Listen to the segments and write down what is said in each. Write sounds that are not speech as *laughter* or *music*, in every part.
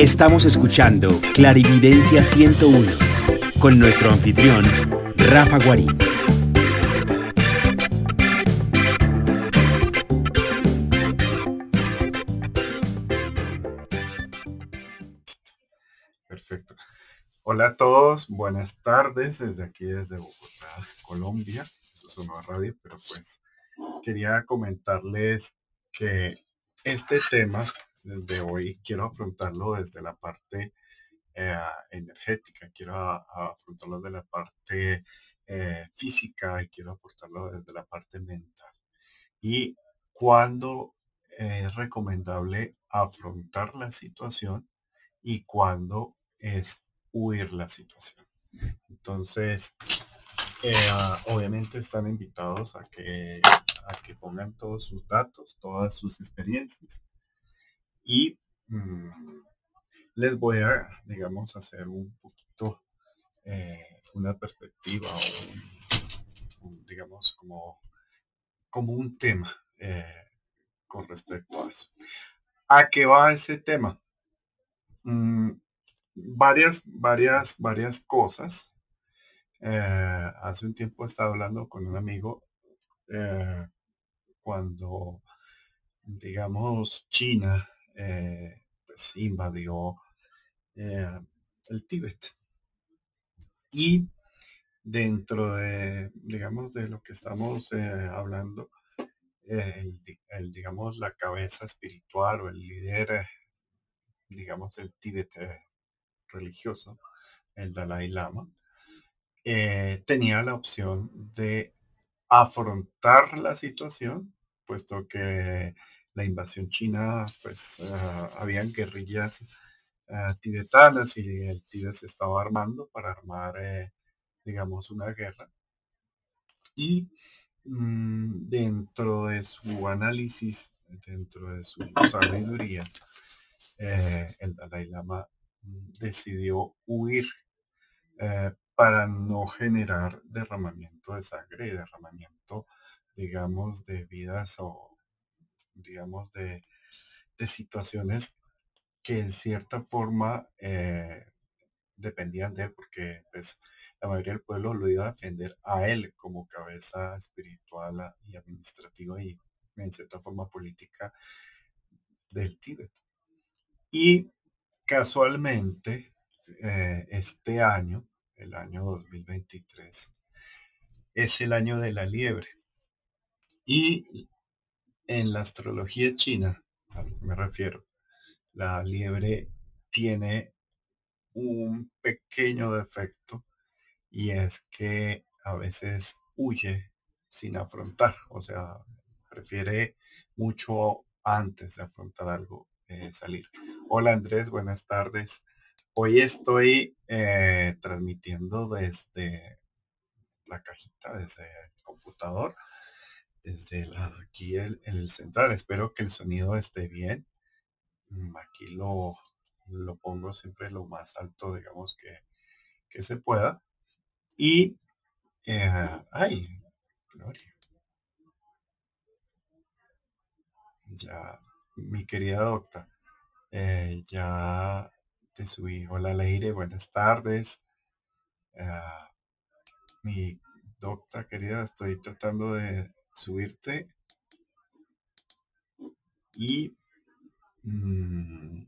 Estamos escuchando Clarividencia 101 con nuestro anfitrión, Rafa Guarín. Perfecto. Hola a todos, buenas tardes desde aquí, desde Bogotá, Colombia. Eso sonó a radio, pero pues quería comentarles que este tema de hoy quiero afrontarlo desde la parte eh, energética, quiero afrontarlo desde la parte eh, física y quiero afrontarlo desde la parte mental. Y cuándo es recomendable afrontar la situación y cuándo es huir la situación. Entonces, eh, obviamente están invitados a que, a que pongan todos sus datos, todas sus experiencias. Y mm, les voy a, digamos, hacer un poquito eh, una perspectiva o, digamos, como, como un tema eh, con respecto a eso. ¿A qué va ese tema? Mm, varias, varias, varias cosas. Eh, hace un tiempo estaba hablando con un amigo cuando, digamos, China pues invadió eh, el Tíbet. Y dentro de, digamos, de lo que estamos eh, hablando, el, digamos, la cabeza espiritual o el líder, digamos, del Tíbet eh, religioso, el Dalai Lama, tenía la opción de afrontar la situación, puesto que la invasión china, pues ah, habían guerrillas Ah, tibetanas y el Tíbet se estaba armando para armar, eh, digamos, una guerra. Y mm, dentro de su análisis, dentro de su sabiduría, eh, el Dalai Lama decidió huir eh, para no generar derramamiento de sangre derramamiento, digamos, de vidas o, digamos, de, de situaciones que en cierta forma eh, dependían de él, porque pues, la mayoría del pueblo lo iba a defender a él como cabeza espiritual y administrativa y en cierta forma política del Tíbet. Y casualmente, eh, este año, el año 2023, es el año de la liebre. Y en la astrología china, a lo que me refiero, la liebre tiene un pequeño defecto y es que a veces huye sin afrontar, o sea, prefiere mucho antes de afrontar algo eh, salir. Hola Andrés, buenas tardes. Hoy estoy eh, transmitiendo desde la cajita, desde el computador, desde aquí en el central. Espero que el sonido esté bien. Mm, aquí lo, lo pongo siempre lo más alto, digamos, que, que se pueda. Y, eh, ay, gloria. Ya, mi querida docta, eh, ya te subí. Hola, Leire, buenas tardes. Ah, mi docta querida, estoy tratando de subirte. Y Mm,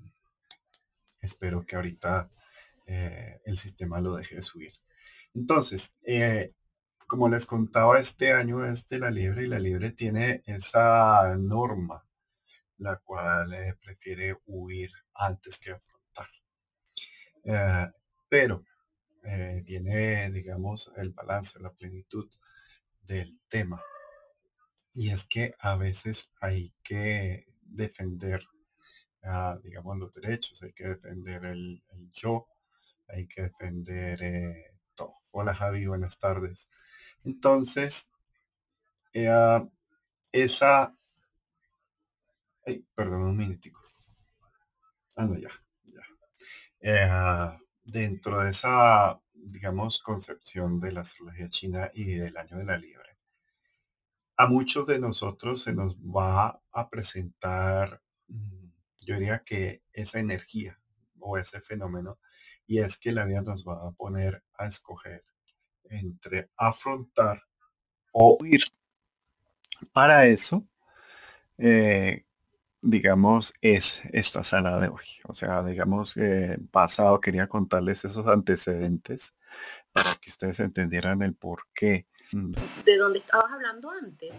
espero que ahorita eh, el sistema lo deje de subir. Entonces, eh, como les contaba, este año es de la liebre y la liebre tiene esa norma, la cual eh, prefiere huir antes que afrontar. pero viene, digamos, el balance, la plenitud del tema. Y es que a veces hay que defender digamos, los derechos, hay que defender el, yo, hay que defender eh, todo. Hola Javi, buenas tardes. Entonces, eh, esa, perdón un minutico. Ah, no, ya, ya. Eh, dentro de esa, digamos, concepción de la astrología china y del año de la liebre, a muchos de nosotros se nos va a presentar mm, yo diría que esa energía, o ese fenómeno y es que la vida nos va a poner a escoger entre afrontar o huir. Para eso, eh, digamos, es esta sala de hoy. O sea, digamos, que pasado quería contarles esos antecedentes para que ustedes entendieran el por qué. Mm. ¿De dónde estabas hablando antes?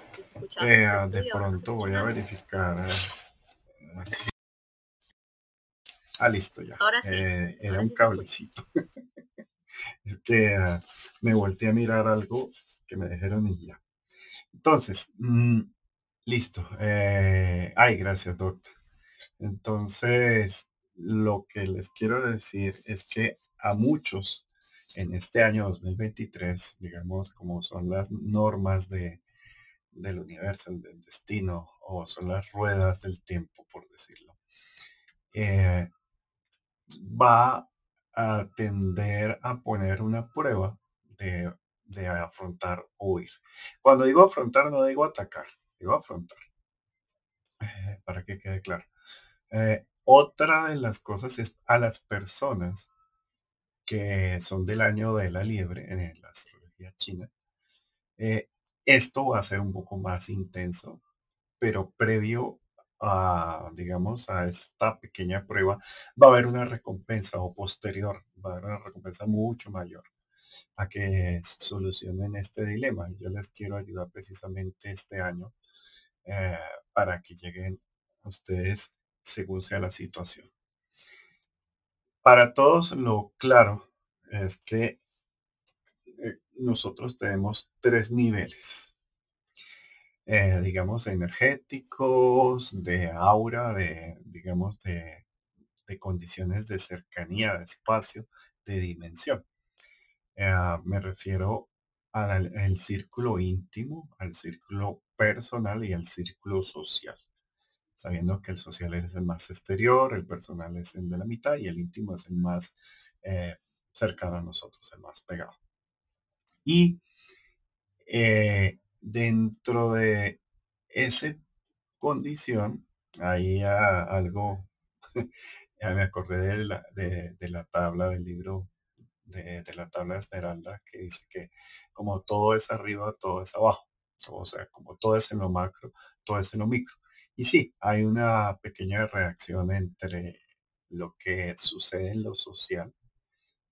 Eh, de pronto voy a verificar. Eh, ah, listo ya. Ahora sí. Eh, era un cablecito. *laughs* es que ah, me volteé a mirar algo que me dijeron y ya. Entonces, mm, listo. Eh, ay, gracias, doctor. Entonces, lo que les quiero decir es que a muchos en este año 2023, digamos, como son las normas de, del universo, del destino, o son las ruedas del tiempo, por decirlo, eh, va a tender a poner una prueba de, afrontar o huir. Cuando digo afrontar, no digo atacar, digo afrontar. Eh, para que quede claro. Eh, otra de las cosas es a las personas que son del año de la liebre en la astrología china. Eh, esto va a ser un poco más intenso, pero previo a, digamos, a esta pequeña prueba, va a haber una recompensa o posterior, va a haber una recompensa mucho mayor a que solucionen este dilema. Yo les quiero ayudar precisamente este año eh, para que lleguen ustedes según sea la situación. Para todos lo claro es que eh, nosotros tenemos tres niveles, eh, digamos, energéticos, de aura, de, digamos, de, condiciones de cercanía, de espacio, de dimensión. Eh, me refiero al círculo íntimo, al círculo personal y al círculo social sabiendo que el social es el más exterior, el personal es el de la mitad y el íntimo es el más eh, cercano a nosotros, el más pegado. Y eh, dentro de esa condición, hay algo, *laughs* ya me acordé de la, de, la tabla del libro, de, de, la tabla de Esmeralda, que dice que como todo es arriba, todo es abajo. O sea, como todo es en lo macro, todo es en lo micro. Y sí, hay una pequeña reacción entre lo que sucede en lo social,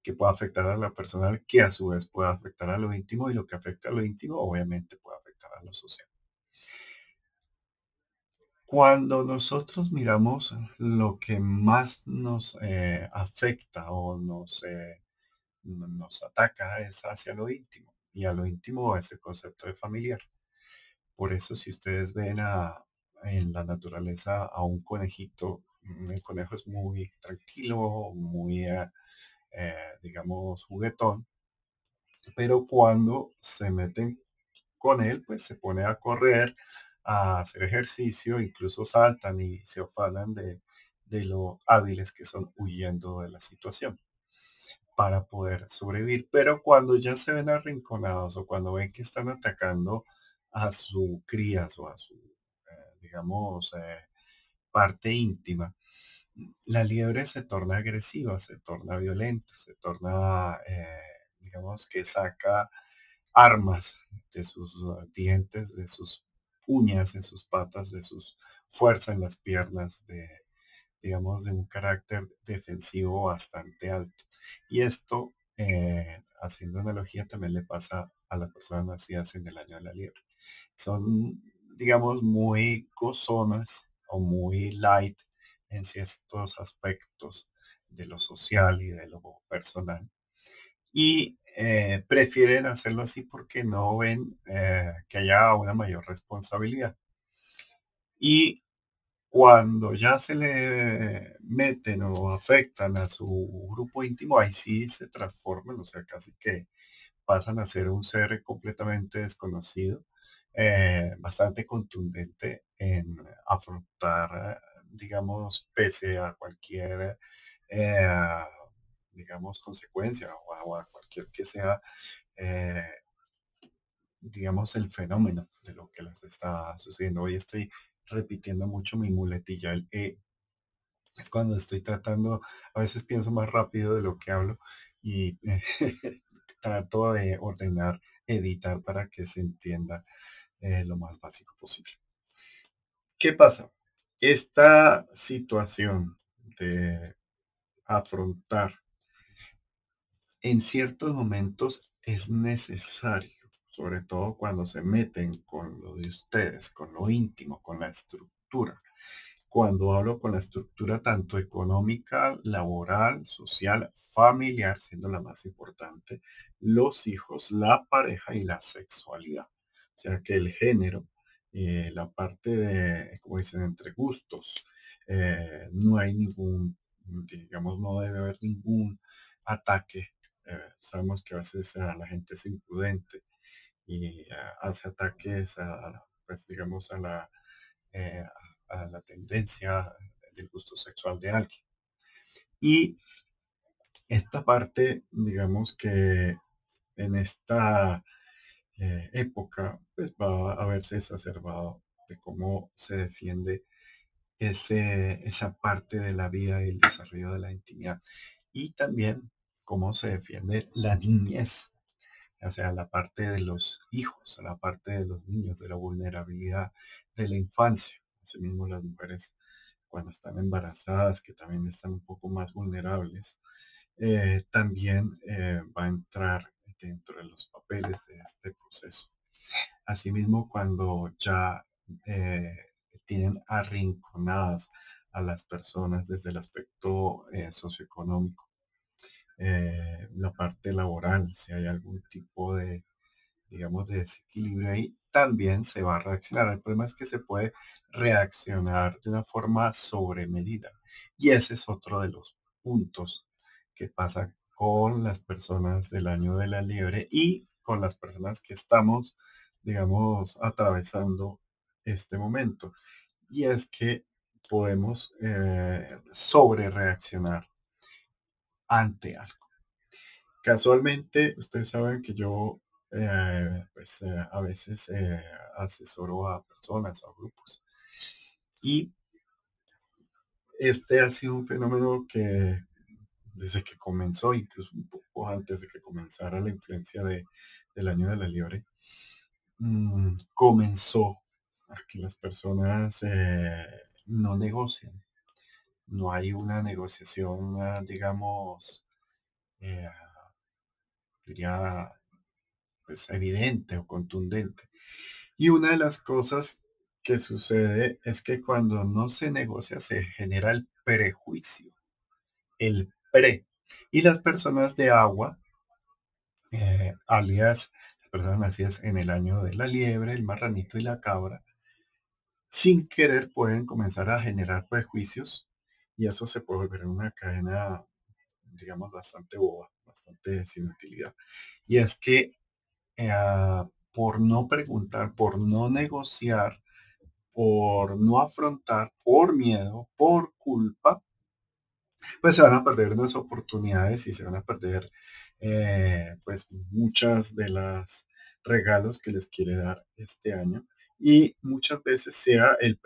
que puede afectar a la personal, que a su vez puede afectar a lo íntimo, y lo que afecta a lo íntimo obviamente puede afectar a lo social. Cuando nosotros miramos lo que más nos eh, afecta o nos, eh, nos ataca es hacia lo íntimo, y a lo íntimo es el concepto de familiar. Por eso si ustedes ven a, en la naturaleza a un conejito. Mm, el conejo es muy tranquilo, muy, eh, eh, digamos, juguetón, pero cuando se meten con él, pues se pone a correr, a hacer ejercicio, incluso saltan y se ofanan de, de lo hábiles que son huyendo de la situación para poder sobrevivir. Pero cuando ya se ven arrinconados o cuando ven que están atacando a su crías o a su digamos, eh, parte íntima, la liebre se torna agresiva, se torna violenta, se torna, eh, digamos, que saca armas de sus dientes, de sus uñas en sus patas, de sus fuerzas en las piernas, de, digamos, de un carácter defensivo bastante alto. Y esto, eh, haciendo analogía, también le pasa a las personas nacidas en el año de la liebre. Son digamos, muy gozonas o muy light en ciertos aspectos de lo social y de lo personal. Y eh, prefieren hacerlo así porque no ven eh, que haya una mayor responsabilidad. Y cuando ya se le meten o afectan a su grupo íntimo, ahí sí se transforman, o sea, casi que pasan a ser un ser completamente desconocido eh, bastante contundente en afrontar, digamos, pese a cualquier, eh, digamos, consecuencia o a, cualquier que sea, eh, digamos, el fenómeno de lo que les está sucediendo. Hoy estoy repitiendo mucho mi muletilla, el E. Es cuando estoy tratando, a veces pienso más rápido de lo que hablo y *laughs* trato de ordenar, editar para que se entienda eh, lo más básico posible. ¿Qué pasa? Esta situación de afrontar en ciertos momentos es necesario, sobre todo cuando se meten con lo de ustedes, con lo íntimo, con la estructura. Cuando hablo con la estructura tanto económica, laboral, social, familiar, siendo la más importante, los hijos, la pareja y la sexualidad. Sea que el género, eh, la parte de, como dicen, entre gustos, eh, no hay ningún, digamos, no debe haber ningún ataque eh, sabemos que a veces la gente es imprudente y ah, hace ataques a, pues, digamos, a la, a la tendencia del gusto sexual de alguien. Y esta parte, digamos que en esta eh, época, pues va a verse exacerbado de cómo se defiende ese, esa parte de la vida y el desarrollo de la intimidad. Y también cómo se defiende la niñez, o sea, la parte de los hijos, la parte de los niños, de la vulnerabilidad de la infancia. Asimismo, las mujeres cuando están embarazadas, que también están un poco más vulnerables, eh, también eh, va a entrar dentro de los papeles de este proceso. Asimismo, cuando ya eh, tienen arrinconadas a las personas desde el aspecto socioeconómico, eh, la parte laboral, si hay algún tipo de, digamos, de desequilibrio ahí, también se va a reaccionar. El problema es que se puede reaccionar de una forma sobre medida. Y ese es otro de los puntos que pasa con las personas del año de la liebre y con las personas que estamos, digamos, atravesando este momento. Y es que podemos eh, sobre reaccionar ante algo. Casualmente, ustedes saben que yo eh, pues, eh, a veces asesoro a personas o a grupos. Y este ha sido un fenómeno que desde que comenzó, incluso un poco antes de que comenzara la influencia de, del año de la liebre, mm, comenzó a que las personas no negocian no hay una negociación, ah, digamos, eh, diría, pues evidente o contundente. Y una de las cosas que sucede es que cuando no se negocia se genera el prejuicio, el pre. Y las personas de agua, eh, alias las personas nacidas en el año de la liebre, el marranito y la cabra, sin querer pueden comenzar a generar prejuicios y eso se puede volver una cadena, digamos, bastante boba, bastante sin utilidad. Y es que eh, por no preguntar, por no negociar, por no afrontar, por miedo, por culpa, pues se van a perder unas oportunidades y se van a perder eh, pues muchas de las regalos que les quiere dar este año y muchas veces sea el,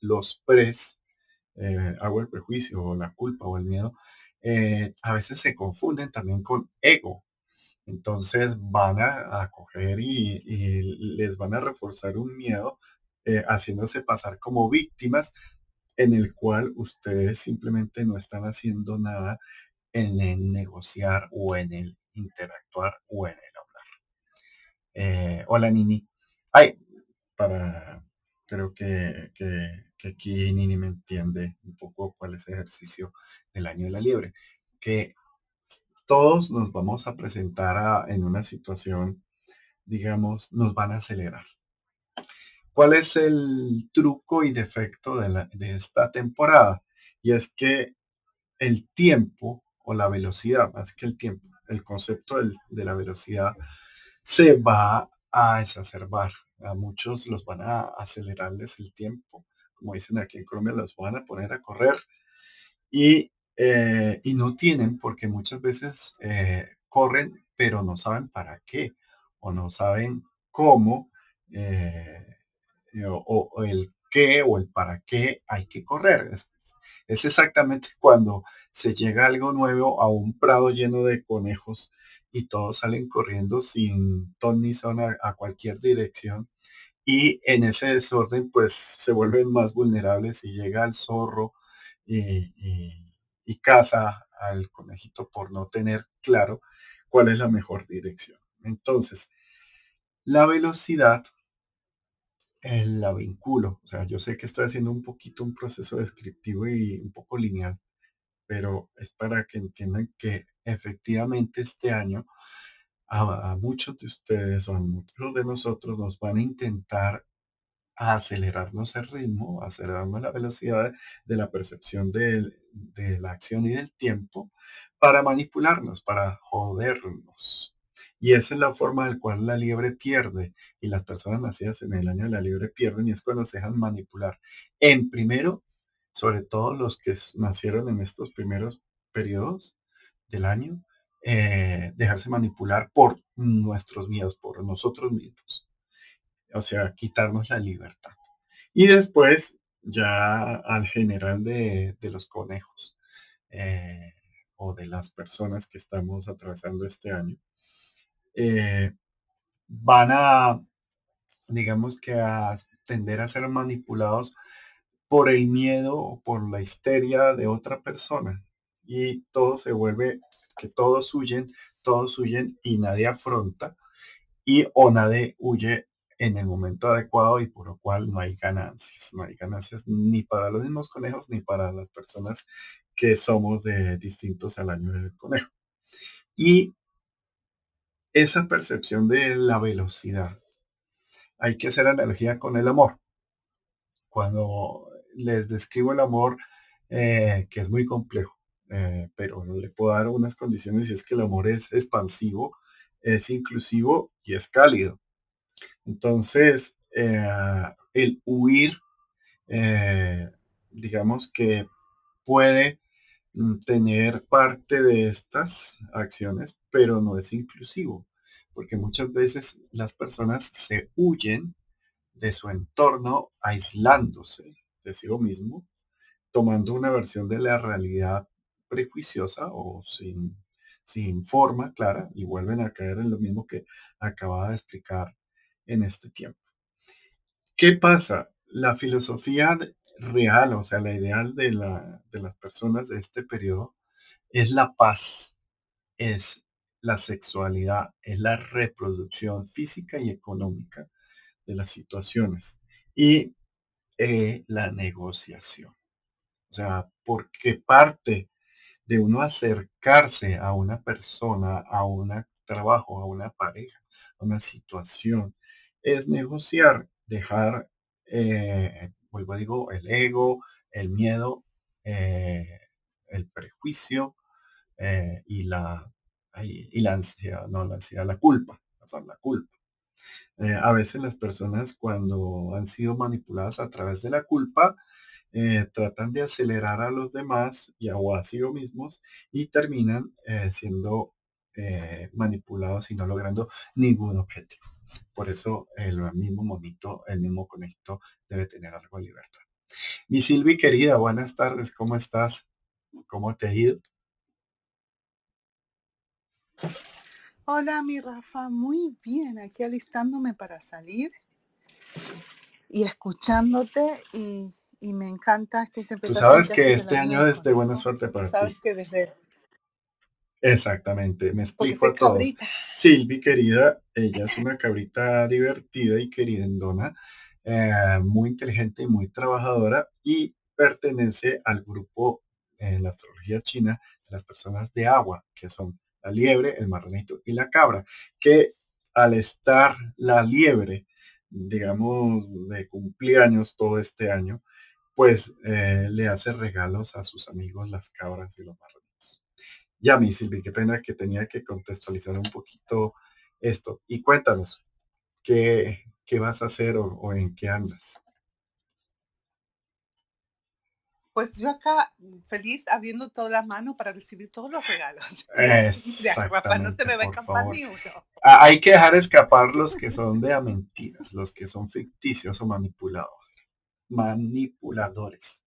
los pres eh, hago el prejuicio o la culpa o el miedo, eh, a veces se confunden también con ego. Entonces van a, coger y, les van a reforzar un miedo eh, haciéndose pasar como víctimas en el cual ustedes simplemente no están haciendo nada en el negociar o en el interactuar o en el hablar. hola Nini. Ay, para creo que, aquí Nini me entiende un poco cuál es el ejercicio del año de la liebre, que todos nos vamos a presentar en una situación, digamos, nos van a acelerar. ¿Cuál es el truco y defecto de, esta temporada? Y es que el tiempo o la velocidad, más que el tiempo, el concepto de la velocidad se va a exacerbar a muchos los van a acelerarles el tiempo, como dicen aquí en Colombia, los van a poner a correr y, eh, y no tienen porque muchas veces eh, corren, pero no saben para qué o no saben cómo eh, o, el qué o el para qué hay que correr. Es exactamente cuando se llega algo nuevo a un prado lleno de conejos y todos salen corriendo sin ton ni son a, cualquier dirección. Y en ese desorden, pues se vuelven más vulnerables y llega el zorro y, y caza al conejito por no tener claro cuál es la mejor dirección. Entonces, la velocidad la vinculo. O sea, yo sé que estoy haciendo un poquito un proceso descriptivo y un poco lineal, pero es para que entiendan que efectivamente este año a, muchos de ustedes o a muchos de nosotros nos van a intentar acelerarnos el ritmo, acelerarnos la velocidad de la percepción de la acción y del tiempo para manipularnos, para jodernos. Y esa es la forma en cual la liebre pierde y las personas nacidas en el año de la liebre pierden y es cuando se dejan manipular. En primero, sobre todo los que nacieron en estos primeros periodos del año, eh, dejarse manipular por nuestros miedos, por nosotros mismos. O sea, quitarnos la libertad. Y después ya al general de, los conejos eh, o de las personas que estamos atravesando este año eh, van a, digamos que a tender a ser manipulados por el miedo o por la histeria de otra persona. Y todo se vuelve que todos huyen, todos huyen y nadie afronta. Y o nadie huye en el momento adecuado y por lo cual no hay ganancias. No hay ganancias ni para los mismos conejos ni para las personas que somos de distintos al año del conejo. Y esa percepción de la velocidad. Hay que hacer analogía con el amor. Cuando les describo el amor, eh, que es muy complejo, eh, pero le puedo dar unas condiciones y es que el amor es expansivo, es inclusivo y es cálido. Entonces, eh, el huir, digamos que puede Mm, tener parte de estas acciones, pero no es inclusivo, porque muchas veces las personas se huyen de su entorno aislándose de sí mismo, tomando una versión de la realidad prejuiciosa o sin, sin forma clara y vuelven a caer en lo mismo que acababa de explicar en este tiempo. ¿Qué pasa? La filosofía real, o sea, la ideal de, la, de las personas de este periodo es la paz, es la sexualidad, es la reproducción física y económica de las situaciones y eh, la negociación. O sea, porque parte de uno acercarse a una persona, a un trabajo, a una pareja, a una situación, es negociar, dejar eh, vuelvo a digo, el ego, el miedo, eh, el prejuicio y la y la ansiedad, no la ansiedad, la culpa, la culpa. Eh, a veces las personas cuando han sido manipuladas a través de la culpa, tratan de acelerar a los demás y a, a sí mismos y terminan siendo manipulados y no logrando ningún objetivo. Por eso el mismo monito, el mismo conecto debe tener algo de libertad. Mi Silvi querida, buenas tardes, ¿cómo estás? ¿Cómo te ha ido? Hola, mi Rafa, muy bien, aquí alistándome para salir y escuchándote y, me encanta esta interpretación. Tú sabes que este año es de buena suerte para ti. Sabes que desde Exactamente, me explico a todos. Silvi, querida, ella es una cabrita divertida y queridendona, eh, muy inteligente y muy trabajadora y pertenece al grupo en la astrología china de las personas de agua, que son la liebre, el marranito y la cabra, que al estar la liebre, digamos, de cumpleaños todo este año, pues eh, le hace regalos a sus amigos las cabras y los marranitos. Ya, mi Silvi, qué pena que tenía que contextualizar un poquito esto. Y cuéntanos, ¿qué, qué vas a hacer o, en qué andas? Pues yo acá feliz abriendo todas las manos para recibir todos los regalos. *laughs* Exactamente, no se me va a escapar ni uno. Ah, hay que dejar escapar los que son de mentiras, los que son ficticios o manipulados, manipuladores.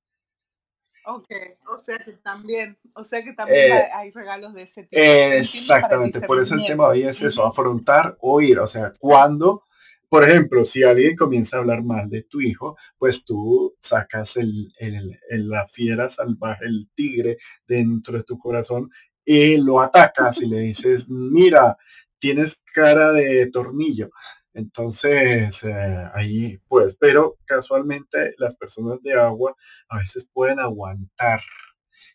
Ok, o sea que también, o sea que también Eh, hay, regalos de ese tipo. Exactamente, por eso el tema hoy es eso, afrontar o ir. O sea, cuando, por ejemplo, si alguien comienza a hablar mal de tu hijo, pues tú sacas el, el- la fiera salvaje, el tigre dentro de tu corazón y lo atacas y le dices, mira, tienes cara de tornillo. Entonces, eh, ahí pues, pero casualmente las personas de agua a veces pueden aguantar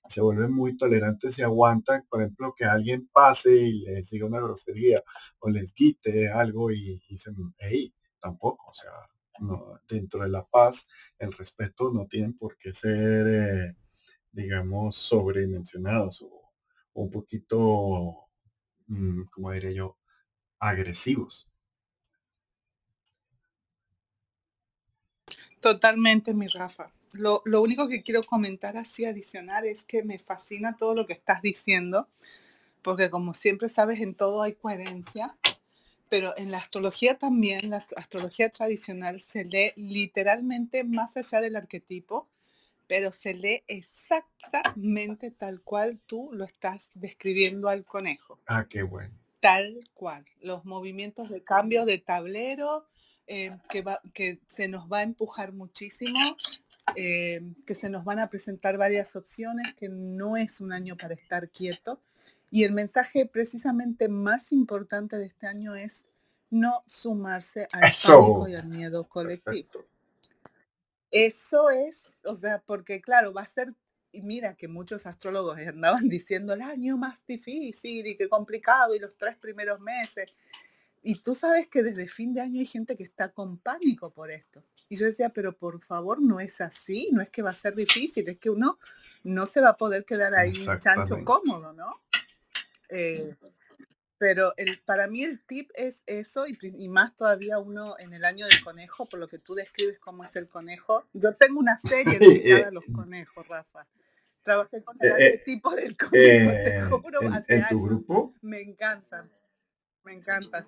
se vuelven muy tolerantes y aguantan, por ejemplo, que alguien pase y les diga una grosería o les quite algo y, dicen, hey, tampoco, o sea, no, dentro de la paz, el respeto no tienen por qué ser, eh, digamos, sobredimensionados o, un poquito, mm, como diría yo, agresivos. Totalmente, mi Rafa. Lo, lo único que quiero comentar así adicional es que me fascina todo lo que estás diciendo, porque como siempre sabes, en todo hay coherencia, pero en la astrología también, la ast- astrología tradicional se lee literalmente más allá del arquetipo, pero se lee exactamente tal cual tú lo estás describiendo al conejo. Ah, qué bueno. Tal cual. Los movimientos de cambio de tablero eh, que, va- que se nos va a empujar muchísimo, eh, que se nos van a presentar varias opciones, que no es un año para estar quieto. Y el mensaje precisamente más importante de este año es no sumarse al pánico y al miedo colectivo. Perfecto. Eso es, o sea, porque claro, va a ser, y mira que muchos astrólogos andaban *laughs* diciendo el año más difícil y qué complicado y los tres primeros meses. Y tú sabes que desde fin de año hay gente que está con pánico por esto. Y yo decía, pero por favor, no es así, no es que va a ser difícil, es que uno no se va a poder quedar ahí chancho cómodo, ¿no? Eh, pero el, para mí el tip es eso, y, más todavía uno en el año del conejo, por lo que tú describes cómo es el conejo. Yo tengo una serie *laughs* dedicada a los conejos, Rafa. Trabajé con el Eh, eh, arquetipo del conejo, te Eh, juro, en, hace en tu años. grupo, Me encanta, me encanta.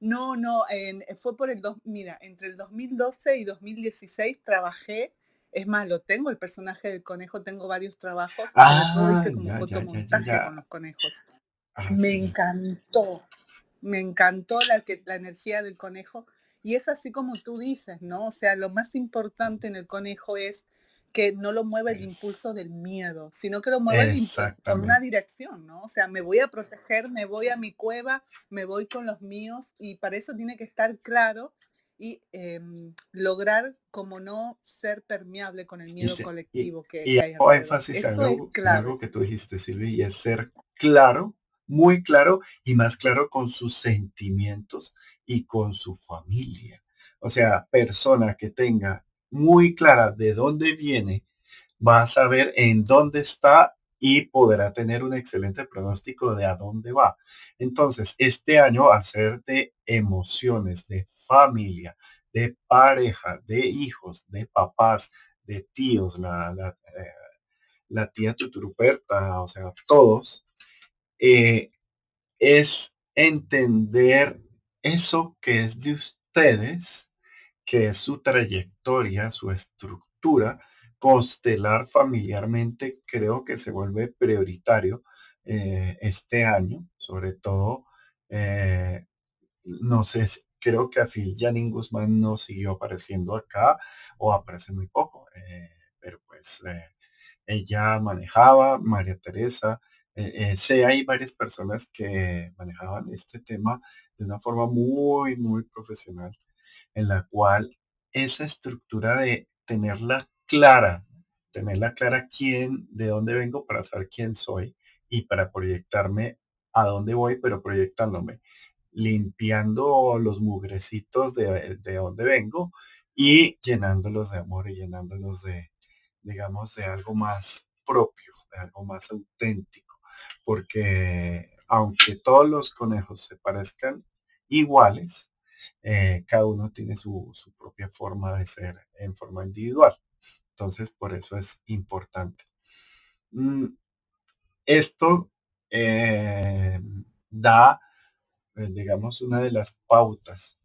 No, no, en- fue por el dos, mira, entre el 2012 y 2016 trabajé, es más, lo tengo, el personaje del conejo, tengo varios trabajos, sobre todo ah, hice como ya, ya, ya, ya, fotomontaje con los conejos. Ah, Me sí. encantó, me encantó la, que, la energía del conejo. Y es así como tú dices, ¿no? O sea, lo más importante en el conejo es que no lo mueva el impulso del miedo, sino que lo mueva el impu- con una dirección, ¿no? O sea, me voy a proteger, me voy a mi cueva, me voy con los míos y para eso tiene que estar claro y em, lograr como no ser permeable con el Y, miedo se- y, colectivo que, y que hay alrededor. énfasis Eso es algo, algo que tú dijiste, Silvia, y es ser claro, muy claro y más claro con sus sentimientos y con su familia. O sea, persona que tenga muy clara de dónde viene, va a saber en dónde está y podrá tener un excelente pronóstico de a dónde va. Entonces, este año, al ser de emociones, de familia, de pareja, de hijos, de papás, de tíos, la, la, eh, tía Tuturuperta, o sea, todos, eh, es entender eso que es de ustedes, que es su trayectoria, su estructura, constelar familiarmente, creo que se vuelve prioritario eh, este año, sobre todo, eh, no sé, creo que a Phil Janine Guzmán no siguió apareciendo acá o aparece muy poco, eh, pero pues ella manejaba, María Teresa, sé, hay varias personas que manejaban este tema de una forma muy, muy profesional, en la cual esa estructura de tenerla clara, tenerla clara quién, de dónde vengo para saber quién soy y para proyectarme a dónde voy, pero proyectándome, limpiando los mugrecitos de, de dónde vengo y llenándolos de amor y llenándolos de, digamos, de algo más propio, de algo más auténtico, porque aunque todos los conejos se parezcan iguales, eh, cada uno tiene su, propia forma de ser en forma individual. Entonces, por eso es importante. Mm, Esto eh, da, eh, digamos, una de las pautas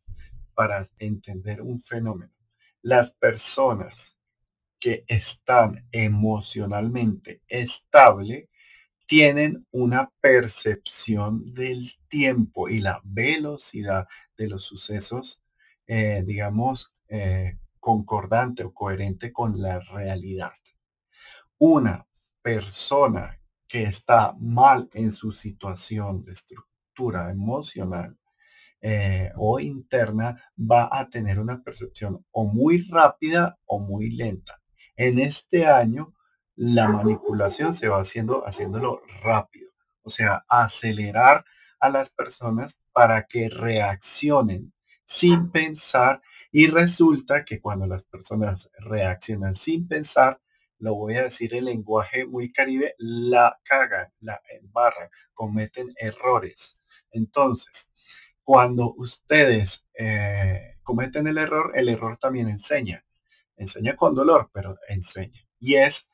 para entender un fenómeno. Las personas que están emocionalmente estable tienen una percepción del tiempo y la velocidad de los sucesos, eh, digamos, eh, concordante o coherente con la realidad. Una persona que está mal en su situación de estructura emocional eh, o interna va a tener una percepción o muy rápida o muy lenta. En este año la manipulación se va haciendo, haciéndolo rápido. O sea, acelerar a las personas para que reaccionen sin pensar. Y resulta que cuando las personas reaccionan sin pensar, lo voy a decir en lenguaje muy caribe, la cagan, la embarran, cometen errores. Entonces, cuando ustedes eh, cometen el error, el error también enseña. Enseña con dolor, pero enseña. Y es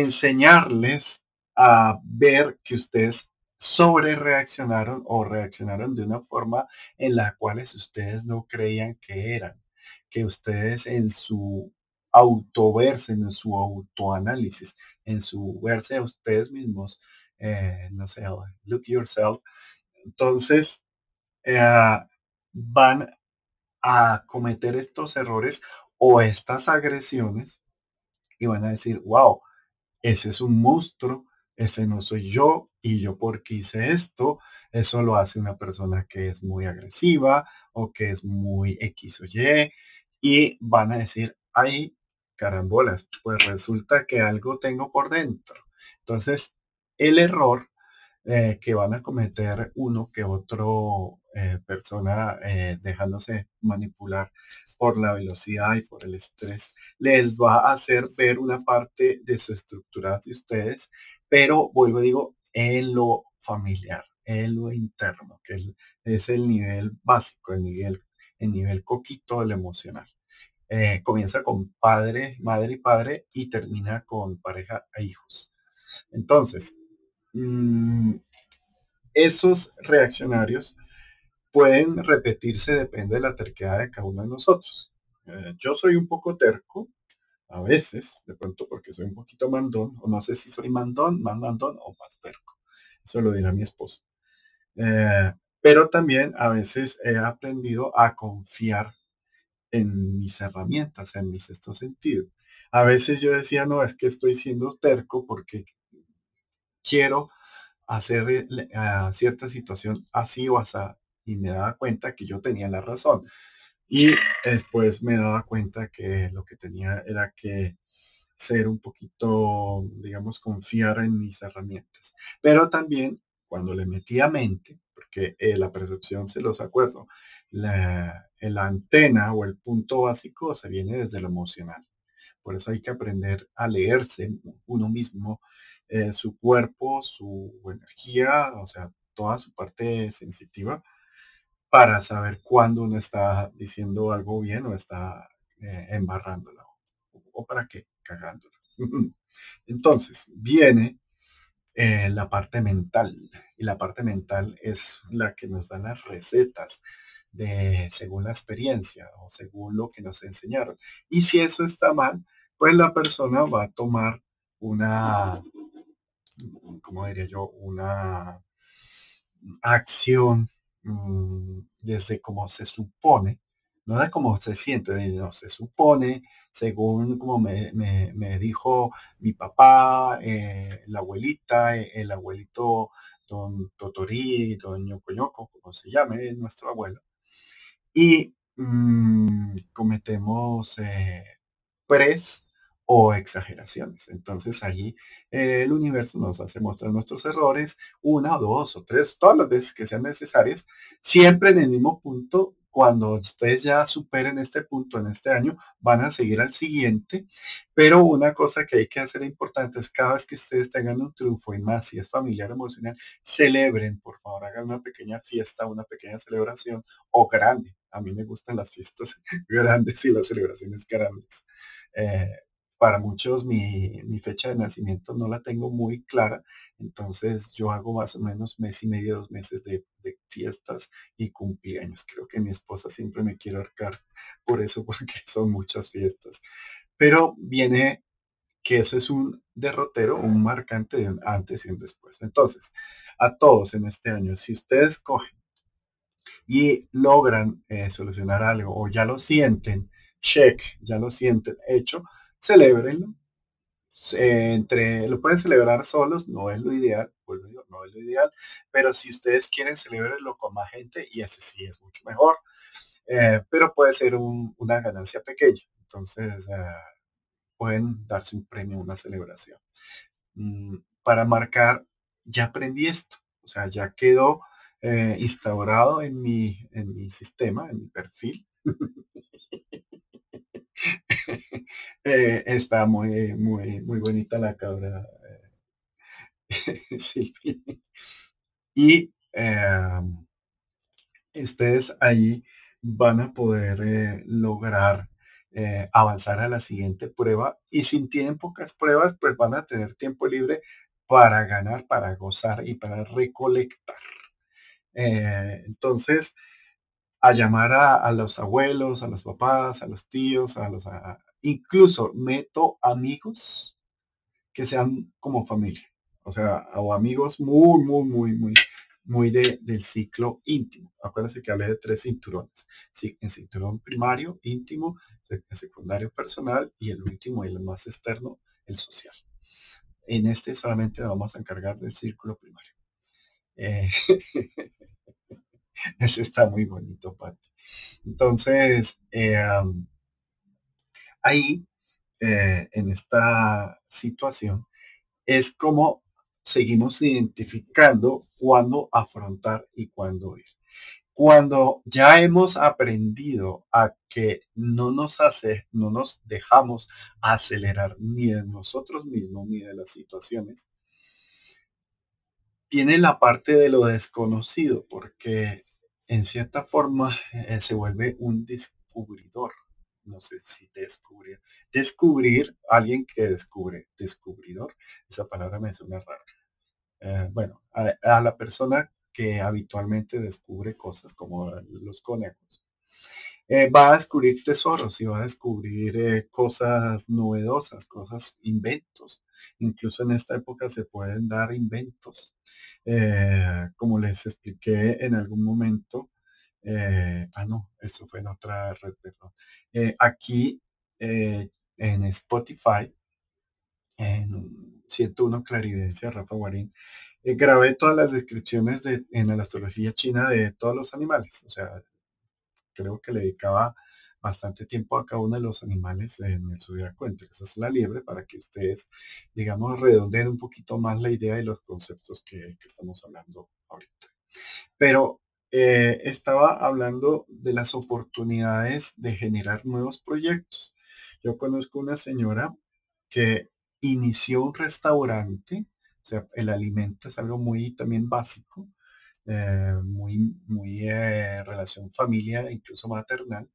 enseñarles a ver que ustedes sobre reaccionaron o reaccionaron de una forma en la cual ustedes no creían que eran, que ustedes en su autoverse, en su autoanálisis, en su verse a ustedes mismos, eh, no sé, look yourself, entonces eh, van a cometer estos errores o estas agresiones y van a decir, wow, ese es un monstruo, ese no soy yo y yo porque hice esto, eso lo hace una persona que es muy agresiva o que es muy X o Y y van a decir, ay, carambolas, pues resulta que algo tengo por dentro. Entonces, el error eh, que van a cometer uno que otro eh, persona eh, dejándose manipular por la velocidad y por el estrés, les va a hacer ver una parte de su estructura de ustedes, pero vuelvo a digo, en lo familiar, en lo interno, que es el nivel básico, el nivel, el nivel coquito del emocional. comienza con padre, madre y padre y termina con pareja e hijos. Entonces, Mm, esos reaccionarios pueden repetirse, depende de la terquedad de cada uno de nosotros. Eh, yo soy un poco terco, a veces, de pronto porque soy un poquito mandón, o no sé si soy mandón, más mandón o más terco. Eso lo dirá mi esposo. Eh, pero también a veces he aprendido a confiar en mis herramientas, en mis sexto sentido. A veces yo decía, no, es que estoy siendo terco porque quiero hacer cierta situación así o así. Y me daba cuenta que yo tenía la razón. Y después me daba cuenta que lo que tenía era que ser un poquito, digamos, confiar en mis herramientas. Pero también cuando le metía mente, porque eh, la percepción se los acuerdo, la, antena o el punto básico se viene desde lo emocional. Por eso hay que aprender a leerse uno mismo eh, su cuerpo, su energía, o sea, toda su parte sensitiva para saber cuándo uno está diciendo algo bien o está eh, embarrándola o, para qué cagándola. *laughs* Entonces, viene eh, la parte mental y la parte mental es la que nos da las recetas de según la experiencia o según lo que nos enseñaron. Y si eso está mal, pues la persona va a tomar una como diría yo, una acción mm, desde como se supone, no de cómo se siente, no, se supone, según como me, dijo mi papá, eh, la abuelita, eh, el abuelito don Totorí, don Ñoco como se llame, nuestro abuelo. Y mm, cometemos eh, o exageraciones. Entonces allí eh, el universo nos hace mostrar nuestros errores, una o dos o tres, todas las veces que sean necesarias, siempre en el mismo punto. Cuando ustedes ya superen este punto en este año, van a seguir al siguiente. Pero una cosa que hay que hacer importante es cada vez que ustedes tengan un triunfo y más si es familiar emocional, celebren, por favor, hagan una pequeña fiesta, una pequeña celebración o grande. A mí me gustan las fiestas *laughs* grandes y las celebraciones grandes. Eh, para muchos mi, fecha de nacimiento no la tengo muy clara, entonces yo hago más o menos mes y medio, dos meses de, fiestas y cumpleaños. Creo que mi esposa siempre me quiere arcar por eso, *laughs* porque son muchas fiestas. pero viene que ese es un derrotero, un marcante de antes y un después. Entonces, a todos en este año, si ustedes cogen y logran eh, solucionar algo o ya lo sienten, check, ya lo sienten hecho, celebrenlo. entre, lo pueden celebrar solos, no es lo ideal, no es lo ideal, pero si ustedes quieren celebrarlo con más gente, y ese sí es mucho mejor, eh, pero puede ser una ganancia pequeña. Entonces, eh, pueden darse un premio, una celebración. Mm, para marcar, ya aprendí esto, o sea, ya quedó eh, instaurado en mi, en mi sistema, en mi perfil. *laughs* *laughs* está muy, muy, muy bonita la cabra. *laughs* Y em, ustedes ahí van a poder eh, lograr eh, avanzar a la siguiente prueba y si tienen pocas pruebas, pues van a tener tiempo libre para ganar, para gozar y para recolectar. Eh, entonces, a llamar a, los abuelos, a los papás, a los tíos, a los, incluso meto amigos que sean como familia, o sea, o amigos muy, muy, muy, muy, muy de, del ciclo íntimo. Acuérdense que hablé de tres cinturones. Sí, en cinturón primario, íntimo, el secundario personal y el último el más externo, el social. En este solamente vamos a encargar del círculo primario. Eh, *laughs* *laughs* ese está muy bonito, Pati. Entonces, eh, ahí, eh, en esta situación, es como seguimos identificando cuándo afrontar y cuándo ir. Cuando ya hemos aprendido a que no nos hace, no nos dejamos acelerar ni de nosotros mismos ni de las situaciones, tiene la parte de lo desconocido, porque en cierta forma eh, se vuelve un descubridor. No sé si descubrir. Descubrir, alguien que descubre, descubridor, esa palabra me suena rara. Eh, bueno, a, la persona que habitualmente descubre cosas como los conejos. Eh, va a descubrir tesoros y va a descubrir cosas novedosas, cosas, inventos. Incluso en esta época se pueden dar inventos. Como les expliqué en algún momento, ah no, eso fue en otra red, perdón. aquí en Spotify, en 101 Claridencia, Rafa Guarín, eh, grabé todas las descripciones de, en la astrología china de todos los animales. O sea, creo que le dedicaba bastante tiempo a cada uno de los animales en el zodiaco, entre esa es la liebre, para que ustedes, digamos, redondeen un poquito más la idea de los conceptos que, estamos hablando ahorita. Pero eh, estaba hablando de las oportunidades de generar nuevos proyectos. Yo conozco una señora que inició un restaurante, o sea, el alimento es algo muy también básico, eh, muy, muy eh, relación familia, incluso maternal.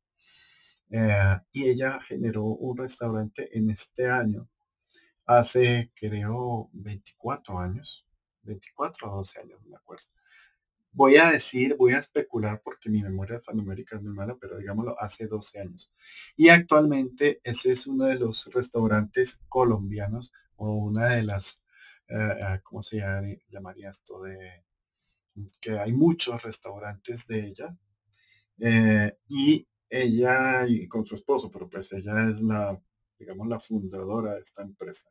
Eh, y ella generó un restaurante en este año, hace creo 24 años, 24 o 12 años, me acuerdo voy a decir, voy a especular porque mi memoria alfanumérica es muy mala, pero digámoslo, hace 12 años. Y actualmente ese es uno de los restaurantes colombianos o una de las, eh, eh, ¿cómo se llamaría esto? De que hay muchos restaurantes de ella. Eh, y ella y con su esposo, pero pues ella es la, digamos, la fundadora de esta empresa.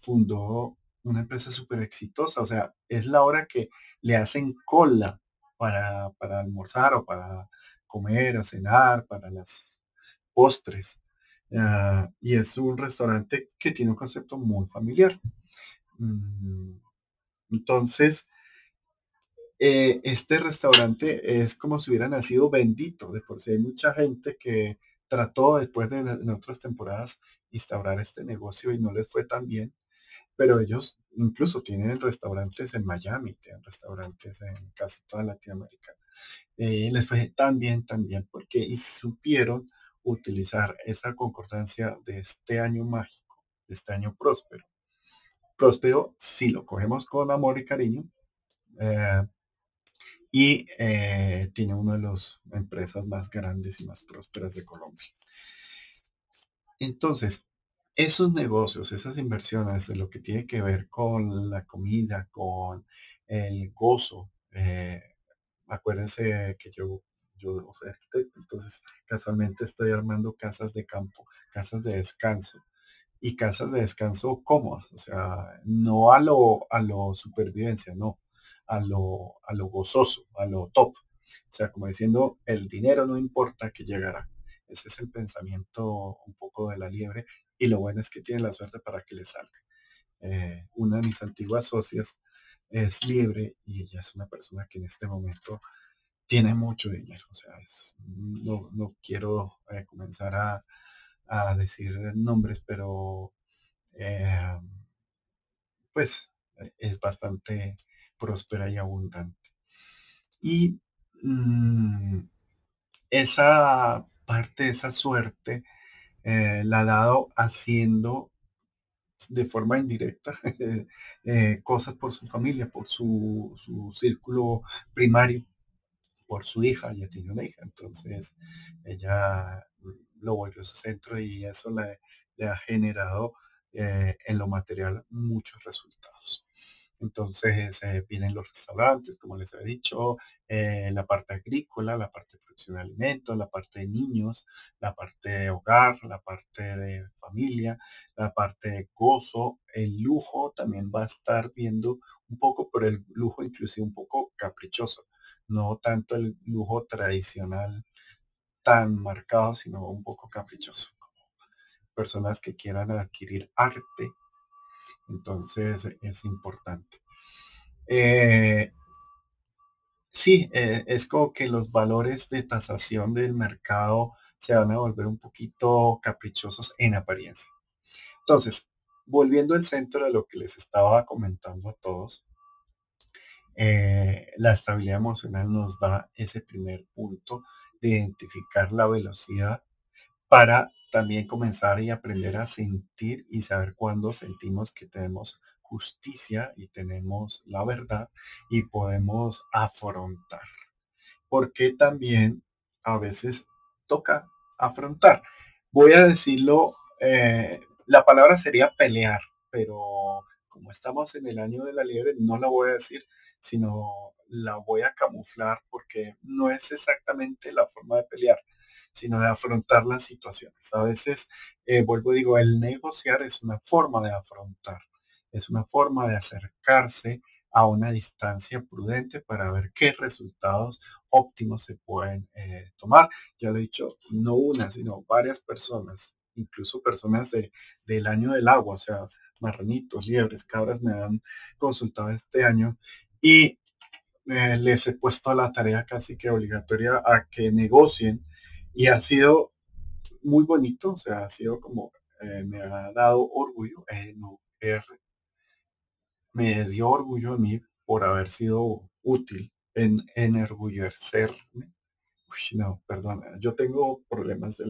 fundó una empresa súper exitosa. O sea, es la hora que le hacen cola para, almorzar o para comer o cenar, para las postres. Ah, y es un restaurante que tiene un concepto muy familiar. Mm, entonces, eh, este restaurante es como si hubiera nacido bendito. De por sí hay mucha gente que trató después de en otras temporadas instaurar este negocio y no les fue tan bien pero ellos incluso tienen restaurantes en Miami, tienen restaurantes en casi toda Latinoamérica. Eh, les fue tan bien, tan bien, porque supieron utilizar esa concordancia de este año mágico, de este año próspero. Próspero si lo cogemos con amor y cariño. Eh, y eh, tiene una de las empresas más grandes y más prósperas de Colombia. Entonces, esos negocios, esas inversiones lo que tiene que ver con la comida, con el gozo, eh, acuérdense que yo, yo soy arquitecto, entonces casualmente estoy armando casas de campo, casas de descanso y casas de descanso cómodas, o sea, no a lo, a lo supervivencia, no, a lo, a lo gozoso, a lo top. O sea, como diciendo, el dinero no importa que llegará. Ese es el pensamiento un poco de la liebre y lo bueno es que tiene la suerte para que le salga. Eh, una de mis antiguas socias es liebre y ella es una persona que en este momento tiene mucho dinero. O sea, no, quiero eh, comenzar a, decir nombres, pero eh, pues es bastante próspera y abundante. Y mm, esa parte, esa suerte, eh, la ha dado haciendo de forma indirecta *laughs* eh, cosas por su familia, por su, círculo primario, por su hija, ya tiene una hija, entonces ella lo volvió su centro y eso le, ha generado eh, en lo material muchos resultados. Entonces eh, vienen los restaurantes, como les he dicho, eh, la parte agrícola, la parte de producción de alimentos, la parte de niños, la parte de hogar, la parte de familia, la parte de gozo, el lujo también va a estar viendo un poco, por el lujo inclusive un poco caprichoso, no tanto el lujo tradicional tan marcado, sino un poco caprichoso, como personas que quieran adquirir arte entonces es importante. Eh, sí, eh, es como que los valores de tasación del mercado se van a volver un poquito caprichosos en apariencia. Entonces, volviendo al centro de lo que les estaba comentando a todos, eh, la estabilidad emocional nos da ese primer punto de identificar la velocidad para también comenzar y aprender a sentir y saber cuándo sentimos que tenemos justicia y tenemos la verdad y podemos afrontar. Porque también a veces toca afrontar. Voy a decirlo, eh, la palabra sería pelear, pero como estamos en el año de la liebre, no la voy a decir, sino la voy a camuflar porque no es exactamente la forma de pelear sino de afrontar las situaciones. A veces, eh, vuelvo y digo, el negociar es una forma de afrontar, es una forma de acercarse a una distancia prudente para ver qué resultados óptimos se pueden eh, tomar. Ya lo he dicho, no una, sino varias personas, incluso personas de, del año del agua, o sea, marranitos, liebres, cabras me han consultado este año y eh, les he puesto la tarea casi que obligatoria a que negocien y ha sido muy bonito, o sea, ha sido como, eh, me ha dado orgullo, eh, me dio orgullo a mí por haber sido útil en enorgullecerme. Uy, no, perdón, yo tengo problemas de...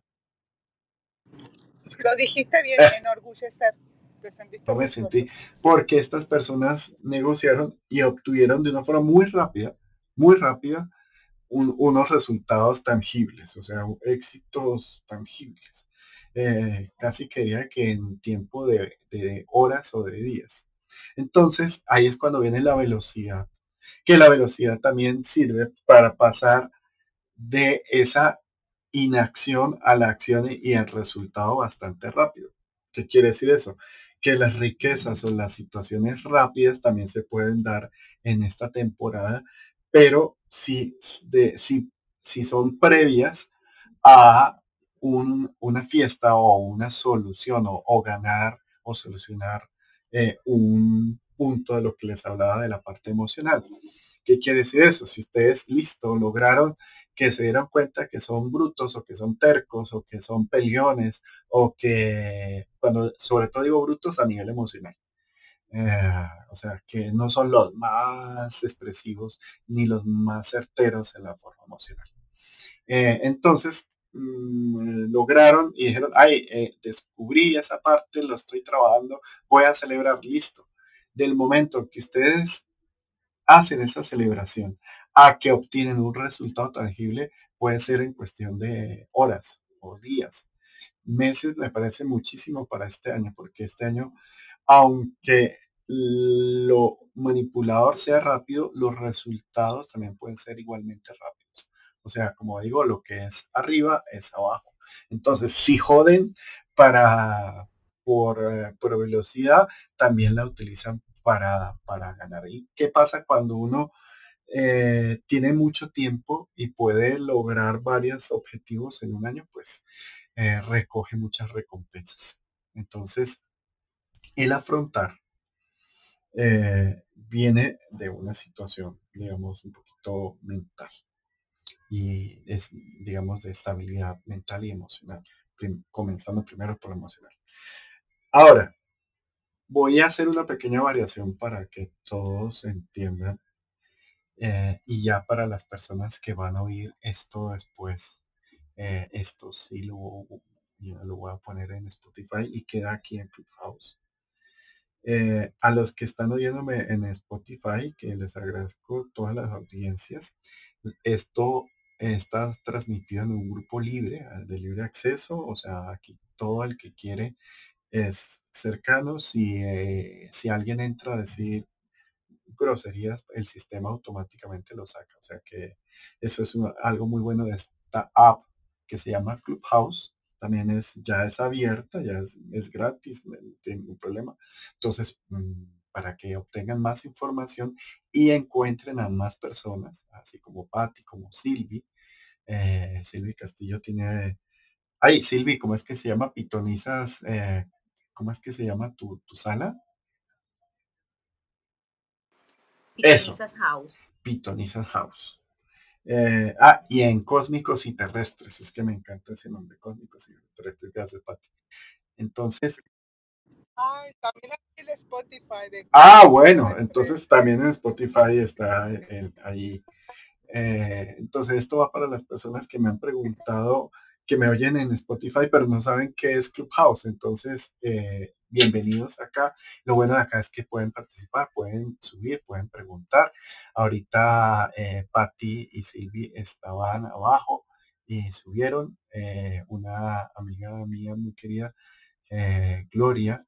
Lo dijiste bien, enorgullecer. Te sentiste no me sentí, porque estas personas negociaron y obtuvieron de una forma muy rápida, muy rápida, unos resultados tangibles, o sea, éxitos tangibles. Eh, casi quería que en tiempo de, horas o de días. Entonces, ahí es cuando viene la velocidad, que la velocidad también sirve para pasar de esa inacción a la acción y el resultado bastante rápido. ¿Qué quiere decir eso? Que las riquezas o las situaciones rápidas también se pueden dar en esta temporada pero si, de, si, si son previas a una fiesta o una solución o, ganar o solucionar eh, un punto de lo que les hablaba de la parte emocional. ¿Qué quiere decir eso? Si ustedes, listo, lograron que se dieron cuenta que son brutos o que son tercos o que son peleones o que, cuando sobre todo digo brutos a nivel emocional, eh, o sea, que no son los más expresivos ni los más certeros en la forma emocional. Eh, entonces, mm, lograron y dijeron, ay, eh, descubrí esa parte, lo estoy trabajando, voy a celebrar, listo. Del momento que ustedes hacen esa celebración a que obtienen un resultado tangible, puede ser en cuestión de horas o días. meses me parece muchísimo para este año, porque este año, aunque lo manipulador sea rápido, los resultados también pueden ser igualmente rápidos. O sea, como digo, lo que es arriba es abajo. Entonces, si joden para por, eh, velocidad, también la utilizan para, para ganar. ¿Y qué pasa cuando uno eh, tiene mucho tiempo y puede lograr varios objetivos en un año? Pues eh, recoge muchas recompensas. Entonces, el afrontar viene de una situación, digamos, un poquito mental y es, digamos, de estabilidad mental y emocional, comenzando primero por lo emocional. Ahora, voy a hacer una pequeña variación para que todos entiendan eh, y ya para las personas que van a oír esto después, eh, esto sí lo, lo voy a poner en Spotify y queda aquí en Clubhouse. Eh, a los que están oyéndome en Spotify, que les agradezco todas las audiencias, esto está transmitido en un grupo libre, de libre acceso, o sea, aquí todo el que quiere es cercano. Si, eh, si alguien entra a decir groserías, el sistema automáticamente lo saca. O sea que eso es algo muy bueno de esta app que se llama Clubhouse. También es, ya es abierta, ya es, gratis, no tiene ningún problema. Entonces, mm, para que obtengan más información y encuentren a más personas, así como Patti, como Silvi. Eh, Silvi Castillo tiene... Ay, Silvi, ¿cómo es que se llama? Pitonizas eh, ¿Cómo es que se llama tu, sala? Pitonizas House. Pitonizas House. Eh, ah, y en Cósmicos y Terrestres. Es que me encanta ese nombre, Cósmicos y Terrestres. Gracias, Pati. Entonces. Ay, también aquí el Spotify. ah, bueno, entonces también en Spotify está ahí. Eh, entonces esto va para las personas que me han preguntado que me oyen en Spotify, pero no saben qué es Clubhouse. Entonces, eh, bienvenidos acá. Lo bueno de acá es que pueden participar, pueden subir, pueden preguntar. Ahorita eh, Patti y Silvi estaban abajo y subieron. Eh, una amiga mía muy querida, eh, Gloria,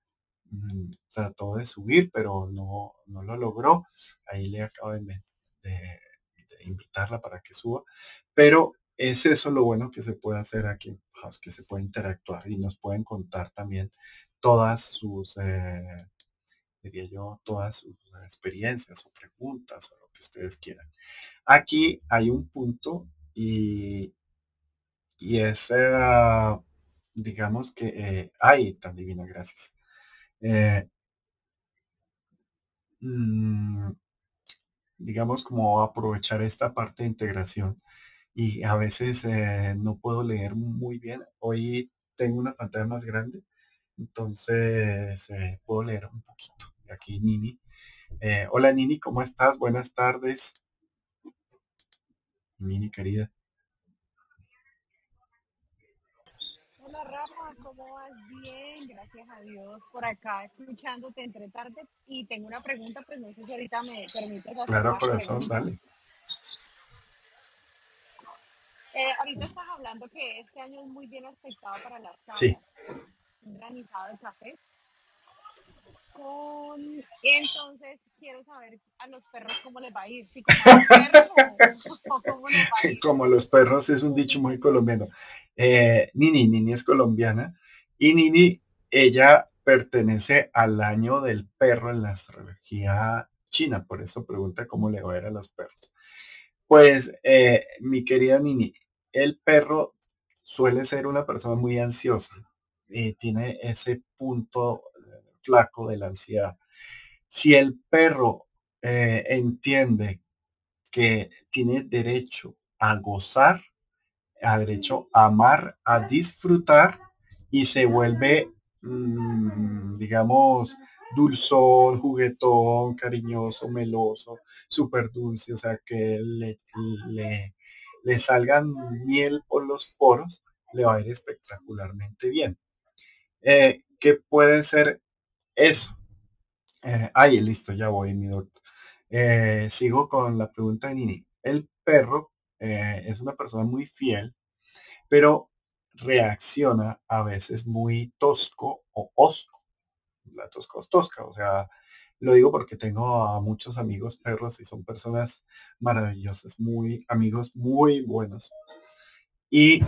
mm, trató de subir, pero no, no lo logró. Ahí le acabo de, de invitarla para que suba. Pero es eso lo bueno que se puede hacer aquí que se puede interactuar y nos pueden contar también todas sus, eh, diría yo, todas sus experiencias o preguntas o lo que ustedes quieran. Aquí hay un punto y, y es, eh, digamos que, eh, ay, tan divina, gracias. Mm, digamos como aprovechar esta parte de integración y a veces eh, no puedo leer muy bien. Hoy tengo una pantalla más grande, entonces eh, puedo leer un poquito. Aquí Nini. Eh, hola Nini, ¿cómo estás? Buenas tardes. Nini querida. Hola Rafa, ¿cómo vas? Bien, gracias a Dios. Por acá escuchándote entre tarde y tengo una pregunta, pues no sé si ahorita me permites hacer Claro, corazón, dale. Eh, ahorita estás hablando que este año es muy bien expectado para las. Sí. Granizado de café. Con... Entonces, quiero saber a los perros cómo les va a ir. Si como los *laughs* perros o, cómo les va a ir. Como los perros es un dicho muy colombiano. Eh, Nini, Nini es colombiana. Y Nini, ella pertenece al año del perro en la astrología china. Por eso pregunta cómo le va a ir a los perros. Pues, eh, mi querida Nini, el perro suele ser una persona muy ansiosa y tiene ese punto eh, flaco de la ansiedad. Si el perro eh, entiende que tiene derecho a gozar, a derecho a amar, a disfrutar y se vuelve, mm, digamos, dulzón, juguetón, cariñoso, meloso, súper dulce, o sea, que le, le, salgan miel por los poros, le va a ir espectacularmente bien. Eh, ¿Qué puede ser eso? Eh, ay, listo, ya voy, mi doctor. Eh, sigo con la pregunta de Nini. El perro es una persona muy fiel, pero reacciona a veces muy tosco o osco. La tosca es tosca, o sea, lo digo porque tengo a muchos amigos perros y son personas maravillosas, muy amigos muy buenos. Y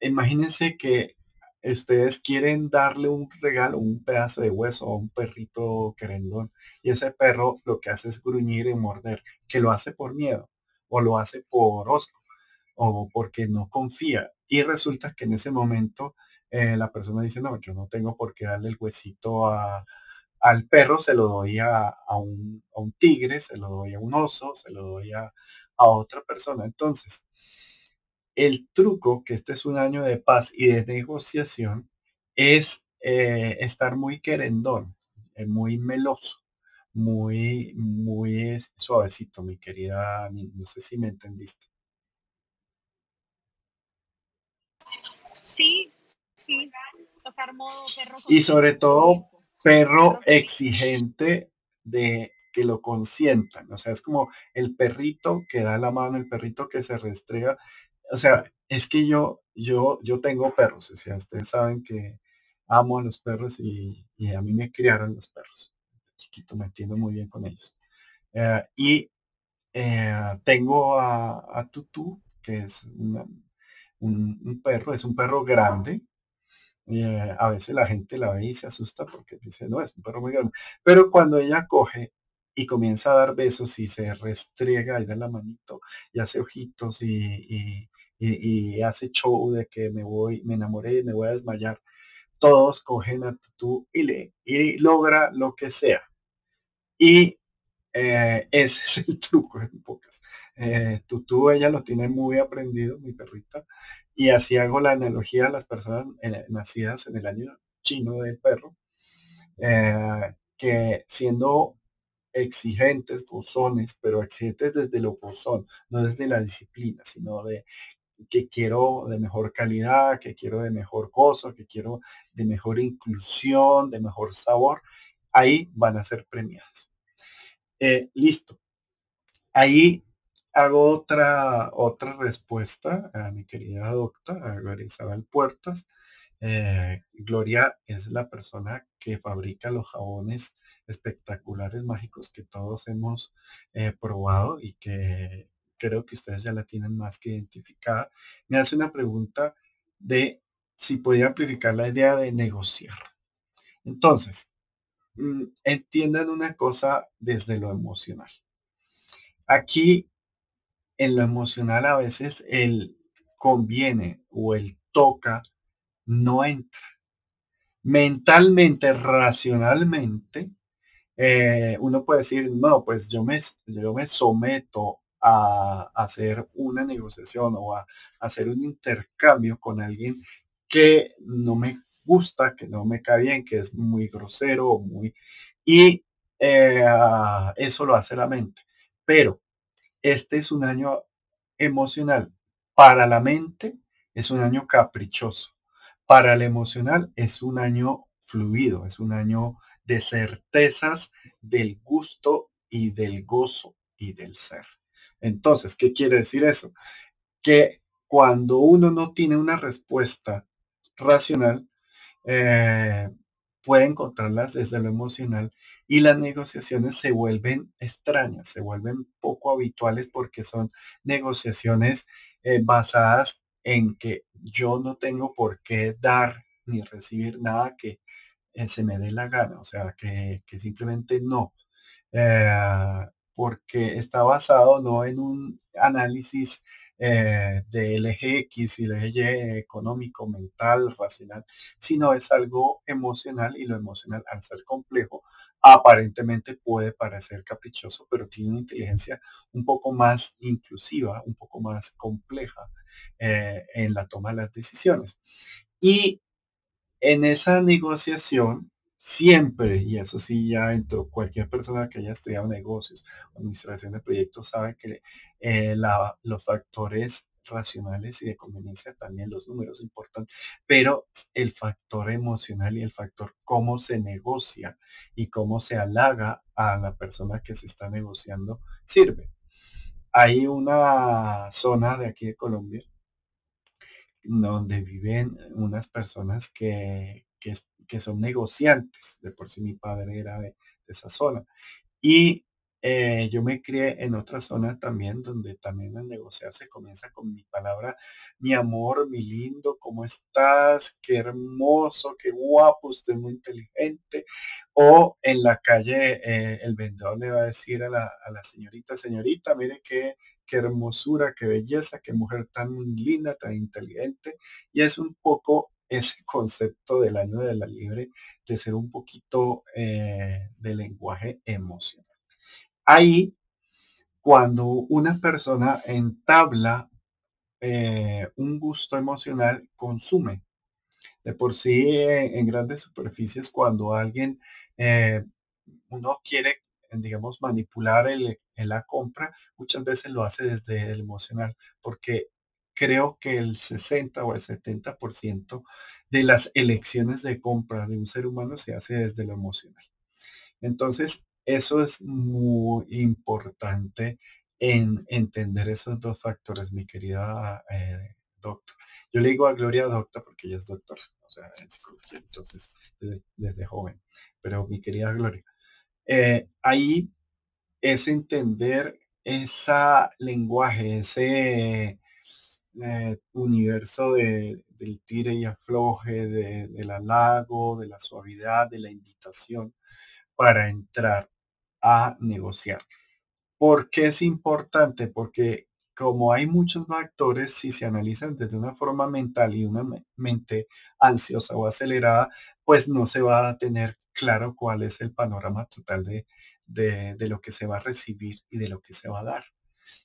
imagínense que ustedes quieren darle un regalo, un pedazo de hueso a un perrito querendón y ese perro lo que hace es gruñir y morder, que lo hace por miedo o lo hace por osco o porque no confía. Y resulta que en ese momento eh, la persona dice, no, yo no tengo por qué darle el huesito al perro, se lo doy a, un, tigre, se lo doy a un oso, se lo doy a, a otra persona. Entonces, el truco, que este es un año de paz y de negociación, es eh, estar muy querendón, eh, muy meloso, muy, muy suavecito, mi querida, no sé si me entendiste. Sí, sí, Y sobre todo, perro exigente de que lo consientan. O sea, es como el perrito que da la mano, el perrito que se restrega. O sea, es que yo, yo, yo tengo perros. O sea, ustedes saben que amo a los perros y, a mí me criaron los perros. Chiquito, me entiendo muy bien con ellos. Eh, y eh, tengo a, Tutu, que es un, perro, es un perro grande, eh, a veces la gente la ve y se asusta porque dice, no, es un perro muy grande. Pero cuando ella coge y comienza a dar besos y se restriega y da la manito y hace ojitos y, hace show de que me voy, me enamoré, me voy a desmayar, todos cogen a Tutu y, le, y logra lo que sea. Y eh, *laughs* ese es el truco en pocas. Eh, Tutu, ella lo tiene muy aprendido, mi perrita, y así hago la analogía a las personas nacidas en el año chino del perro, eh, que siendo exigentes, gozones, pero exigentes desde lo gozón, no desde la disciplina, sino de que quiero de mejor calidad, que quiero de mejor gozo, que quiero de mejor inclusión, de mejor sabor, ahí van a ser premiadas. Eh, listo. Ahí hago otra, otra respuesta a mi querida doctora, a Isabel Puertas. Eh, Gloria es la persona que fabrica los jabones espectaculares, mágicos que todos hemos eh, probado y que creo que ustedes ya la tienen más que identificada. Me hace una pregunta de si podía amplificar la idea de negociar. Entonces, mm, entiendan una cosa desde lo emocional. Aquí en lo emocional a veces el conviene o el toca no entra. Mentalmente, racionalmente, eh, uno puede decir, no, pues yo me, yo me someto a, hacer una negociación o a, hacer un intercambio con alguien que no me gusta, que no me cae bien, que es muy grosero, muy... Y eh, eso lo hace la mente. Pero este es un año emocional. Para la mente es un año caprichoso. Para el emocional es un año fluido, es un año de certezas del gusto y del gozo y del ser. Entonces, ¿qué quiere decir eso? Que cuando uno no tiene una respuesta racional, eh, puede encontrarlas desde lo emocional y las negociaciones se vuelven extrañas, se vuelven poco habituales porque son negociaciones eh, basadas en que yo no tengo por qué dar ni recibir nada que eh, se me dé la gana, o sea, que, simplemente no, porque está basado no en un análisis eh, del eje X y el eje económico, mental, racional, sino es algo emocional y lo emocional al ser complejo aparentemente puede parecer caprichoso, pero tiene una inteligencia un poco más inclusiva, un poco más compleja eh, en la toma de las decisiones. Y en esa negociación, siempre, y eso sí ya entró cualquier persona que haya estudiado negocios, administración de proyectos, sabe que eh, los factores racionales y de conveniencia también los números importan, pero el factor emocional y el factor cómo se negocia y cómo se halaga a la persona que se está negociando sirve. Hay una zona de aquí de Colombia donde viven unas personas que, que, son negociantes. De por sí mi padre era de, esa zona. Y eh, yo me crié en otra zona también, donde también al negociar se comienza con mi palabra, mi amor, mi lindo, ¿cómo estás? Qué hermoso, qué guapo, usted es muy inteligente. O en la calle eh, el vendedor le va a decir a la, a la señorita, señorita, mire qué, qué hermosura, qué belleza, qué mujer tan linda, tan inteligente. Y es un poco ese concepto del año de la libre, de ser un poquito eh, de lenguaje emocional. Ahí, cuando una persona entabla eh, un gusto emocional, consume. De por sí, eh, en grandes superficies, cuando alguien, uno quiere, digamos, manipular el, la compra, muchas veces lo hace desde el emocional, porque creo que el 60 o el 70% de las elecciones de compra de un ser humano se hace desde lo emocional. Entonces, eso es muy importante en entender esos dos factores, mi querida eh, doctora. Yo le digo a Gloria doctora porque ella es doctora, o sea, psicología, entonces, desde, joven. Pero mi querida Gloria, eh, ahí es entender ese lenguaje, ese eh, universo de, del tire y afloje, de, del halago, de la suavidad, de la invitación para entrar a negociar. ¿Por qué es importante? Porque como hay muchos factores, si se analizan desde una forma mental y una mente ansiosa o acelerada, pues no se va a tener claro cuál es el panorama total de, de, lo que se va a recibir y de lo que se va a dar.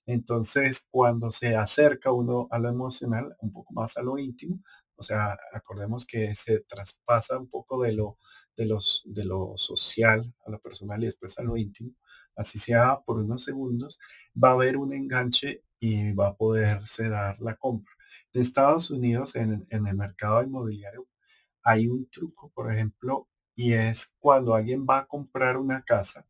Entonces, cuando se acerca uno a lo emocional, un poco más a lo íntimo, o sea, acordemos que se traspasa un poco de lo, de los, de lo social a lo personal y después a lo íntimo, así sea por unos segundos, va a haber un enganche y va a poderse dar la compra. En Estados Unidos, en, en el mercado inmobiliario, hay un truco, por ejemplo, y es cuando alguien va a comprar una casa,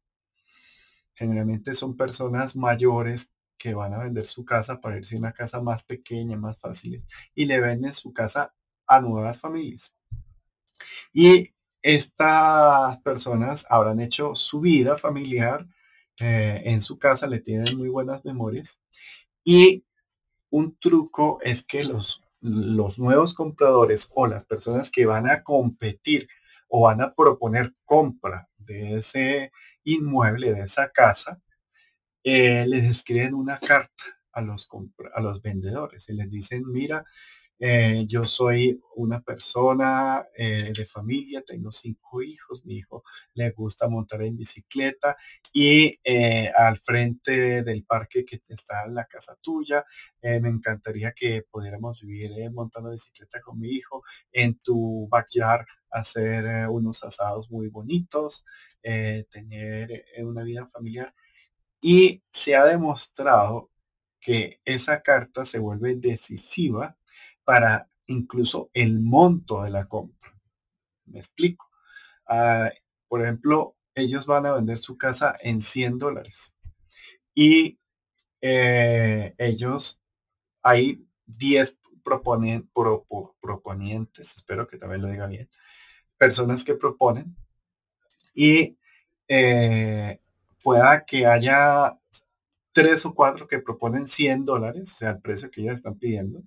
Generalmente son personas mayores que van a vender su casa para irse a una casa más pequeña, más fácil, y le venden su casa a nuevas familias. Y estas personas habrán hecho su vida familiar eh, en su casa, le tienen muy buenas memorias. Y un truco es que los, los nuevos compradores o las personas que van a competir o van a proponer compra de ese inmueble, de esa casa, eh, les escriben una carta a los, a los vendedores y les dicen, mira, eh, yo soy una persona eh, de familia, tengo cinco hijos, mi hijo le gusta montar en bicicleta y al frente del parque que está en la casa tuya, me encantaría que pudiéramos vivir montando bicicleta con mi hijo en tu backyard, hacer unos asados muy bonitos, tener una vida familiar y se ha demostrado que esa carta se vuelve decisiva para incluso el monto de la compra. Me explico. Ah, por ejemplo, ellos van a vender su casa en 100 dólares y eh, ellos, hay 10 proponen, proponientes, espero que también lo diga bien, personas que proponen y eh, pueda que haya tres o cuatro que proponen 100 dólares, o sea, el precio que ellos están pidiendo.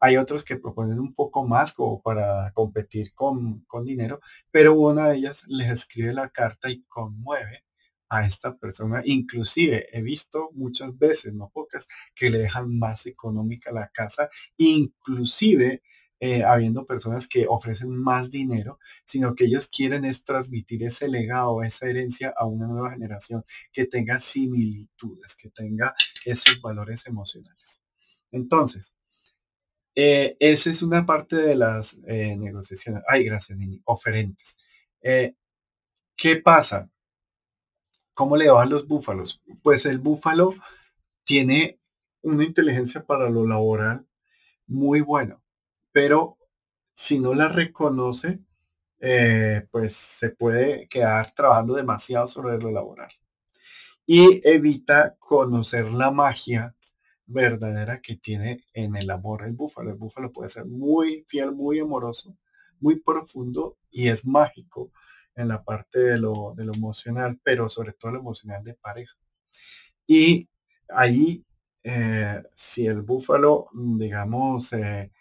Hay otros que proponen un poco más como para competir con, con dinero, pero una de ellas les escribe la carta y conmueve a esta persona. Inclusive he visto muchas veces, no pocas, que le dejan más económica la casa, inclusive eh, habiendo personas que ofrecen más dinero, sino que ellos quieren es transmitir ese legado, esa herencia a una nueva generación que tenga similitudes, que tenga esos valores emocionales. Entonces, eh, esa es una parte de las eh, negociaciones. Ay, gracias, Nini. Oferentes. ¿Qué pasa? ¿Cómo le van los búfalos? Pues el búfalo tiene una inteligencia para lo laboral muy buena pero si no la reconoce, eh, pues se puede quedar trabajando demasiado sobre lo laboral. Y evita conocer la magia verdadera que tiene en el amor el búfalo. El búfalo puede ser muy fiel, muy amoroso, muy profundo y es mágico en la parte de lo, de lo emocional, pero sobre todo lo emocional de pareja. Y ahí, eh, si el búfalo, digamos, eh,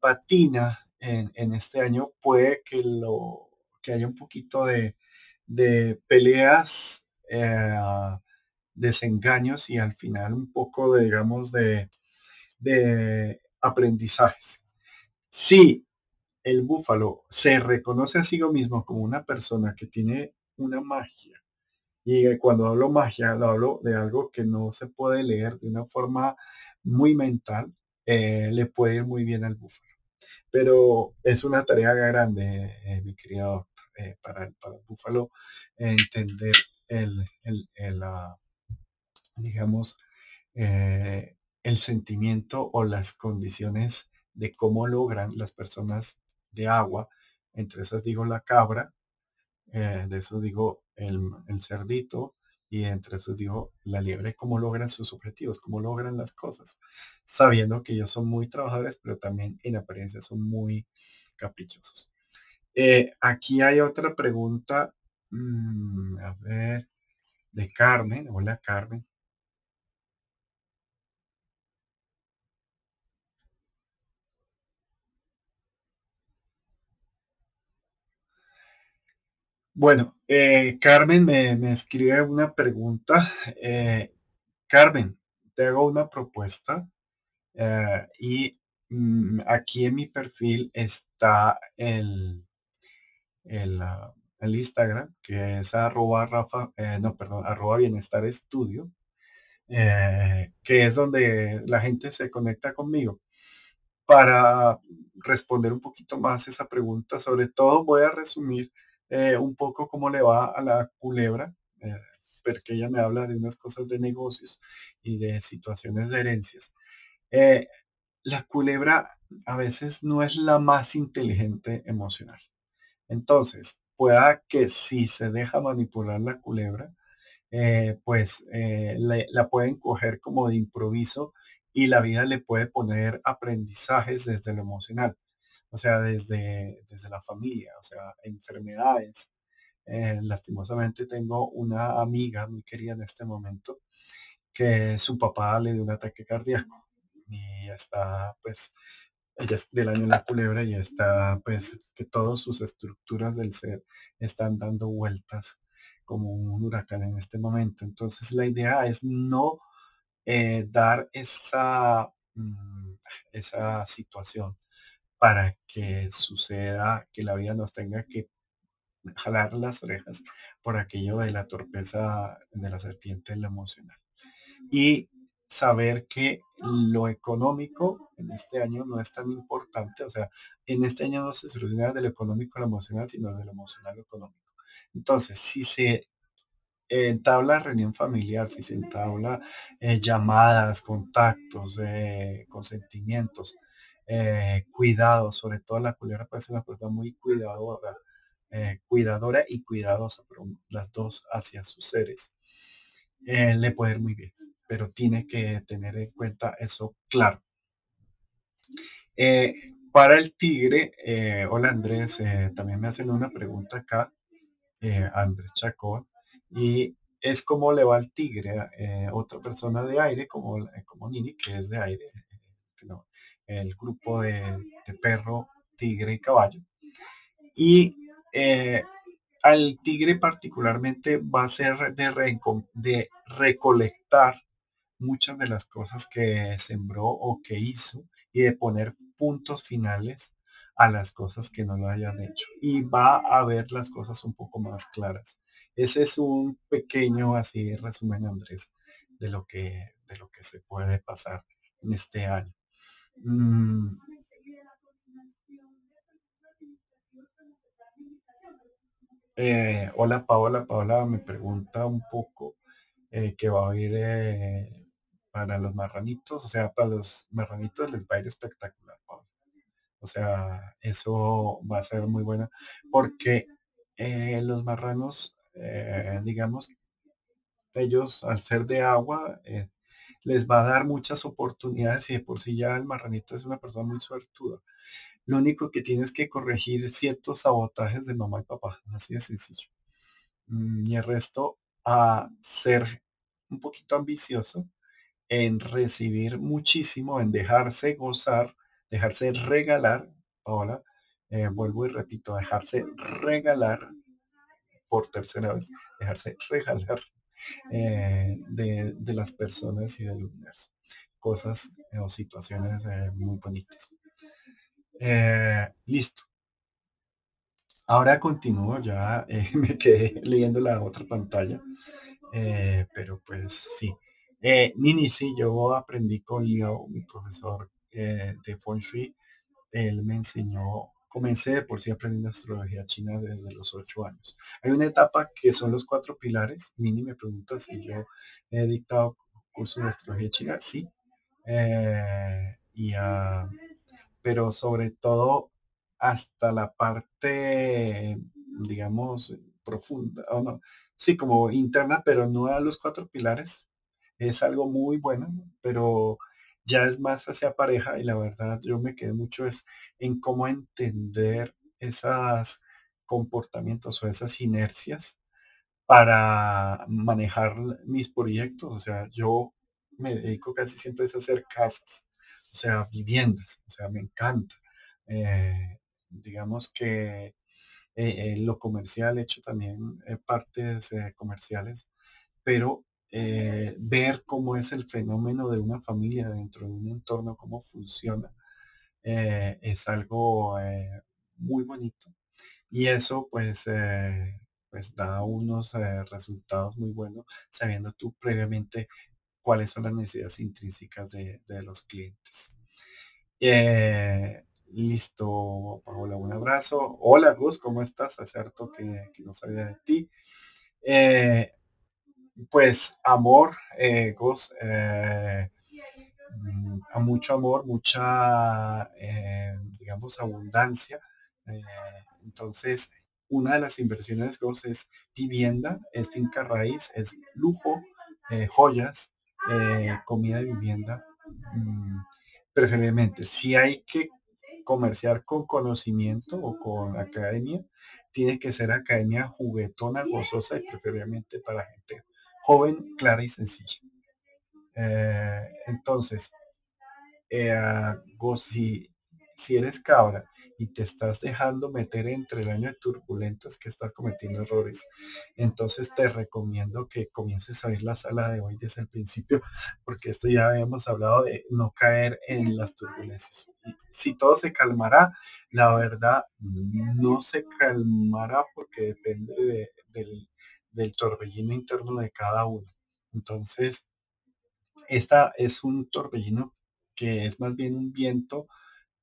patina en, este año, puede que, lo, que haya un poquito de, de peleas, eh, desengaños y al final un poco de, digamos, de, de aprendizajes. Si el búfalo se reconoce a sí mismo como una persona que tiene una magia, y cuando hablo magia, lo hablo de algo que no se puede leer de una forma muy mental, eh, le puede ir muy bien al búfalo. Pero es una tarea grande, eh, mi querido eh, para, el, el, búfalo entender el, el, ah, digamos, el sentimiento o las condiciones de cómo logran las personas de agua, entre esas digo la cabra, de eso digo el, cerdito, y entre esos digo la liebre, cómo logran sus objetivos, cómo logran las cosas, sabiendo que ellos son muy trabajadores, pero también en apariencia son muy caprichosos. Eh, aquí hay otra pregunta, mm, a ver, de Carmen. Hola Carmen. Bueno, eh, Carmen me, escribe una pregunta. Eh, Carmen, te hago una propuesta eh, y mm, aquí en mi perfil está el, el, ah, el Instagram, que es arroba Rafa, no, perdón, arroba Bienestar Estudio, que es donde la gente se conecta conmigo para responder un poquito más esa pregunta. Sobre todo voy a resumir eh, un poco cómo le va a la culebra, eh, porque ella me habla de unas cosas de negocios y de situaciones de herencias. Eh, la culebra a veces no es la más inteligente emocional. Entonces, pueda que si se deja manipular la culebra, pues la pueden coger como de improviso y la vida le puede poner aprendizajes desde lo emocional o sea, desde, desde la familia, o sea, enfermedades. Eh, lastimosamente tengo una amiga muy querida en este momento que su papá le dio un ataque cardíaco y está pues ella es del año de la culebra y está pues que todas sus estructuras del ser están dando vueltas como un huracán en este momento. Entonces la idea es no eh, dar esa, mm, esa situación para que suceda que la vida nos tenga que jalar las orejas por aquello de la torpeza de la serpiente en lo emocional. Y saber que lo económico en este año no es tan importante, o sea, en este año no se soluciona de lo económico a lo emocional, sino de lo emocional a lo económico. Entonces, si se entabla reunión familiar, si se entabla eh, llamadas, contactos, eh, consentimientos, eh, cuidado, sobre todo la culebra puede ser una persona muy cuidadora, eh, cuidadora y cuidadosa, pero las dos hacia sus seres. Eh, le puede ir muy bien, pero tiene que tener en cuenta eso claro. para el tigre, hola Andrés, también me hacen una pregunta acá, Andrés Chacón, y es como le va al tigre, otra persona de aire, como, como Nini, que es de aire, el grupo de, perro, tigre y caballo. Y eh, al tigre particularmente va a ser de, de recolectar muchas de las cosas que sembró o que hizo y de poner puntos finales a las cosas que no lo hayan hecho. Y va a ver las cosas un poco más claras. Ese es un pequeño así resumen, Andrés, de lo que, de lo que se puede pasar en este año. Mm. Eh, hola Paola, Paola me pregunta un poco eh, que va a ir eh, para los marranitos, o sea, para los marranitos les va a ir espectacular, Paola. O sea, eso va a ser muy bueno porque los marranos, digamos, ellos al ser de agua, les va a dar muchas oportunidades y de por sí ya el marranito es una persona muy suertuda. Lo único que tienes que corregir ciertos sabotajes de mamá y papá, así de sencillo. Mm, y el resto a ser un poquito ambicioso en recibir muchísimo, en dejarse gozar, dejarse regalar. Ahora, eh, vuelvo y repito, dejarse regalar por tercera vez, dejarse regalar eh, de, las personas y del universo. Cosas eh, o situaciones muy bonitas. listo. Ahora continúo, ya *laughs* me quedé leyendo la otra pantalla, pero pues sí. Nini, sí, yo aprendí con Leo, mi profesor de Feng Shui. Él me enseñó comencé por sí aprendiendo astrología china desde los ocho años. Hay una etapa que son los cuatro pilares. Mini me pregunta si yo he dictado cursos de astrología china. Sí. Eh, y, pero sobre todo hasta la parte, digamos, profunda, o no, sí, como interna, pero no a los cuatro pilares. Es algo muy bueno, pero ya es más hacia pareja y la verdad yo me quedé mucho es en cómo entender esos comportamientos o esas inercias para manejar mis proyectos. O sea, yo me dedico casi siempre a hacer casas, o sea, viviendas, o sea, me encanta. Eh, digamos que eh, lo comercial, he hecho también eh, partes comerciales, pero eh, ver cómo es el fenómeno de una familia dentro de un entorno, cómo funciona, eh, es algo eh, muy bonito. Y eso pues, pues da unos resultados muy buenos, sabiendo tú previamente cuáles son las necesidades intrínsecas de, los clientes. listo, Paola, un abrazo. Hola, Gus, ¿cómo estás? Que, que no sabía de ti pues amor, eh, eh, mm, a mucho amor, mucha, eh, digamos, abundancia. Eh, entonces, una de las inversiones Ghost es vivienda, es finca raíz, es lujo, joyas, comida y vivienda. Mm, preferiblemente, si hay que comerciar con conocimiento o con academia, tiene que ser academia juguetona, gozosa y preferiblemente para gente joven, clara y sencilla. Eh, entonces, eh, si, si eres cabra y te estás dejando meter entre el año de turbulentos que estás cometiendo errores, entonces te recomiendo que comiences a oír la sala de hoy desde el principio, porque esto ya habíamos hablado de no caer en las turbulencias. si todo se calmará, la verdad no se calmará porque depende del, del torbellino interno de cada uno. Entonces, esta es un torbellino que es más bien un viento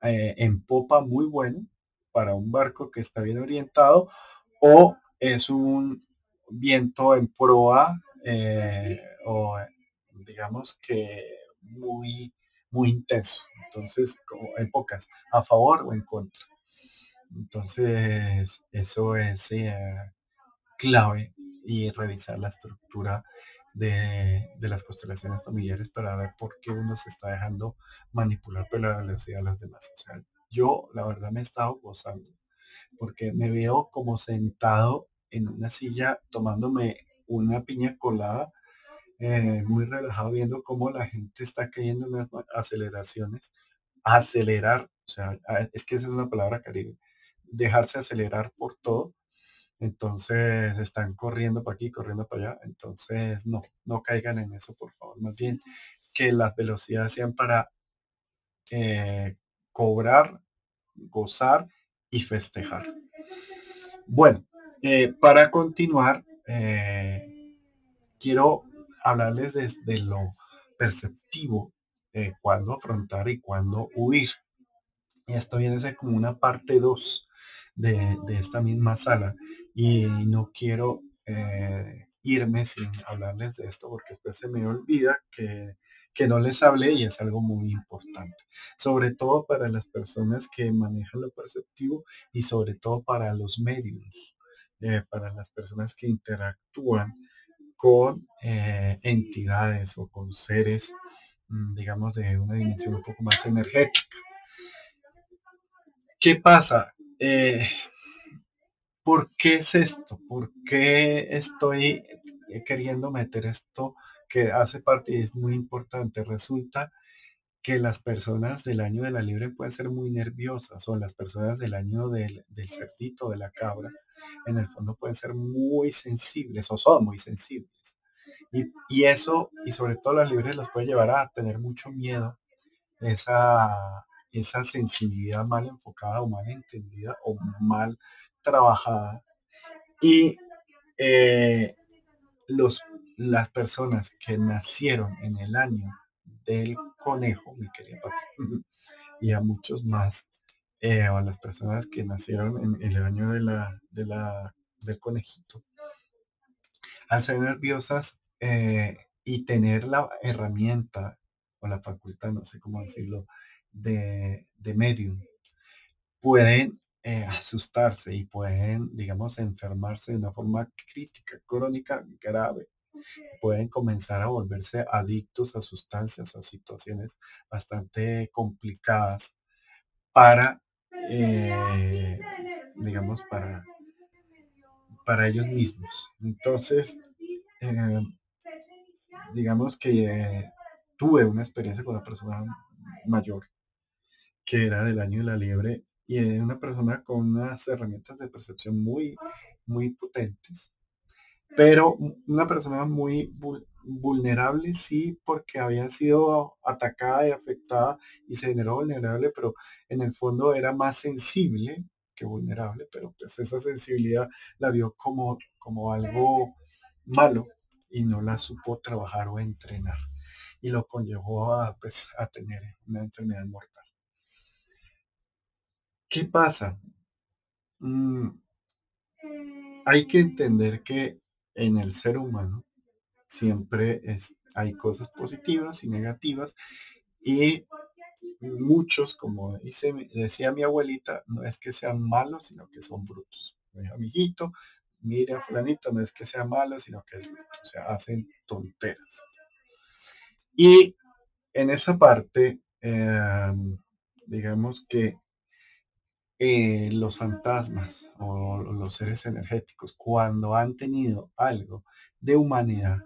eh, en popa muy bueno para un barco que está bien orientado o es un viento en proa eh, o digamos que muy muy intenso entonces como épocas a favor o en contra entonces eso es eh, clave y revisar la estructura de, las constelaciones familiares para ver por qué uno se está dejando manipular por la velocidad de los demás. O sea, yo la verdad me he estado gozando porque me veo como sentado en una silla tomándome una piña colada, eh, muy relajado viendo cómo la gente está cayendo en las aceleraciones. Acelerar, o sea, es que esa es una palabra caribe, dejarse acelerar por todo entonces están corriendo para aquí, corriendo para allá. Entonces no, no caigan en eso, por favor. Más bien que las velocidades sean para eh, cobrar, gozar y festejar. Bueno, eh, para continuar, eh, quiero hablarles desde lo perceptivo, cuándo afrontar y cuándo huir. Y esto viene a ser como una parte 2 de, de, esta misma sala y no quiero eh, irme sin hablarles de esto porque después se me olvida que, no les hablé y es algo muy importante. Sobre todo para las personas que manejan lo perceptivo y sobre todo para los medios, eh, para las personas que interactúan con eh, entidades o con seres, mm, digamos, de una dimensión un poco más energética. ¿Qué pasa? ¿Por qué es esto? ¿Por qué estoy queriendo meter esto que hace parte y es muy importante? Resulta que las personas del año de la libre pueden ser muy nerviosas o las personas del año del, del cerdito, de la cabra, en el fondo pueden ser muy sensibles o son muy sensibles. Y, y eso, y sobre todo las libres, los puede llevar a tener mucho miedo, esa, esa sensibilidad mal enfocada o mal entendida o mal trabajada. Y eh, los, las personas que nacieron en el año del conejo, mi querida *laughs* y a muchos más, eh, o a las personas que nacieron en, el año de la, de la, del conejito, al ser nerviosas eh, y tener la herramienta o la facultad, no sé cómo decirlo, de, de medium, pueden eh, asustarse y pueden, digamos, enfermarse de una forma crítica, crónica, grave. Pueden comenzar a volverse adictos a sustancias o situaciones bastante complicadas para, eh, digamos, para, para ellos mismos. Entonces, eh, digamos que tuve una experiencia con una persona mayor que era del año de la liebre y es una persona con unas herramientas de percepción muy, muy potentes. Pero una persona muy vulnerable, sí, porque había sido atacada y afectada y se generó vulnerable, pero en el fondo era más sensible que vulnerable, pero pues esa sensibilidad la vio como, como algo malo y no la supo trabajar o entrenar y lo conllevó a, pues, a tener una enfermedad mortal. ¿Qué pasa? Mm, hay que entender que en el ser humano siempre es, hay cosas positivas y negativas y muchos, como dice, decía mi abuelita, no es que sean malos, sino que son brutos. Mi amiguito, mira, fulanito, no es que sea malo, sino que es bruto. O sea, hacen tonteras. Y en esa parte, em, digamos que eh, los fantasmas o los seres energéticos, cuando han tenido algo de humanidad,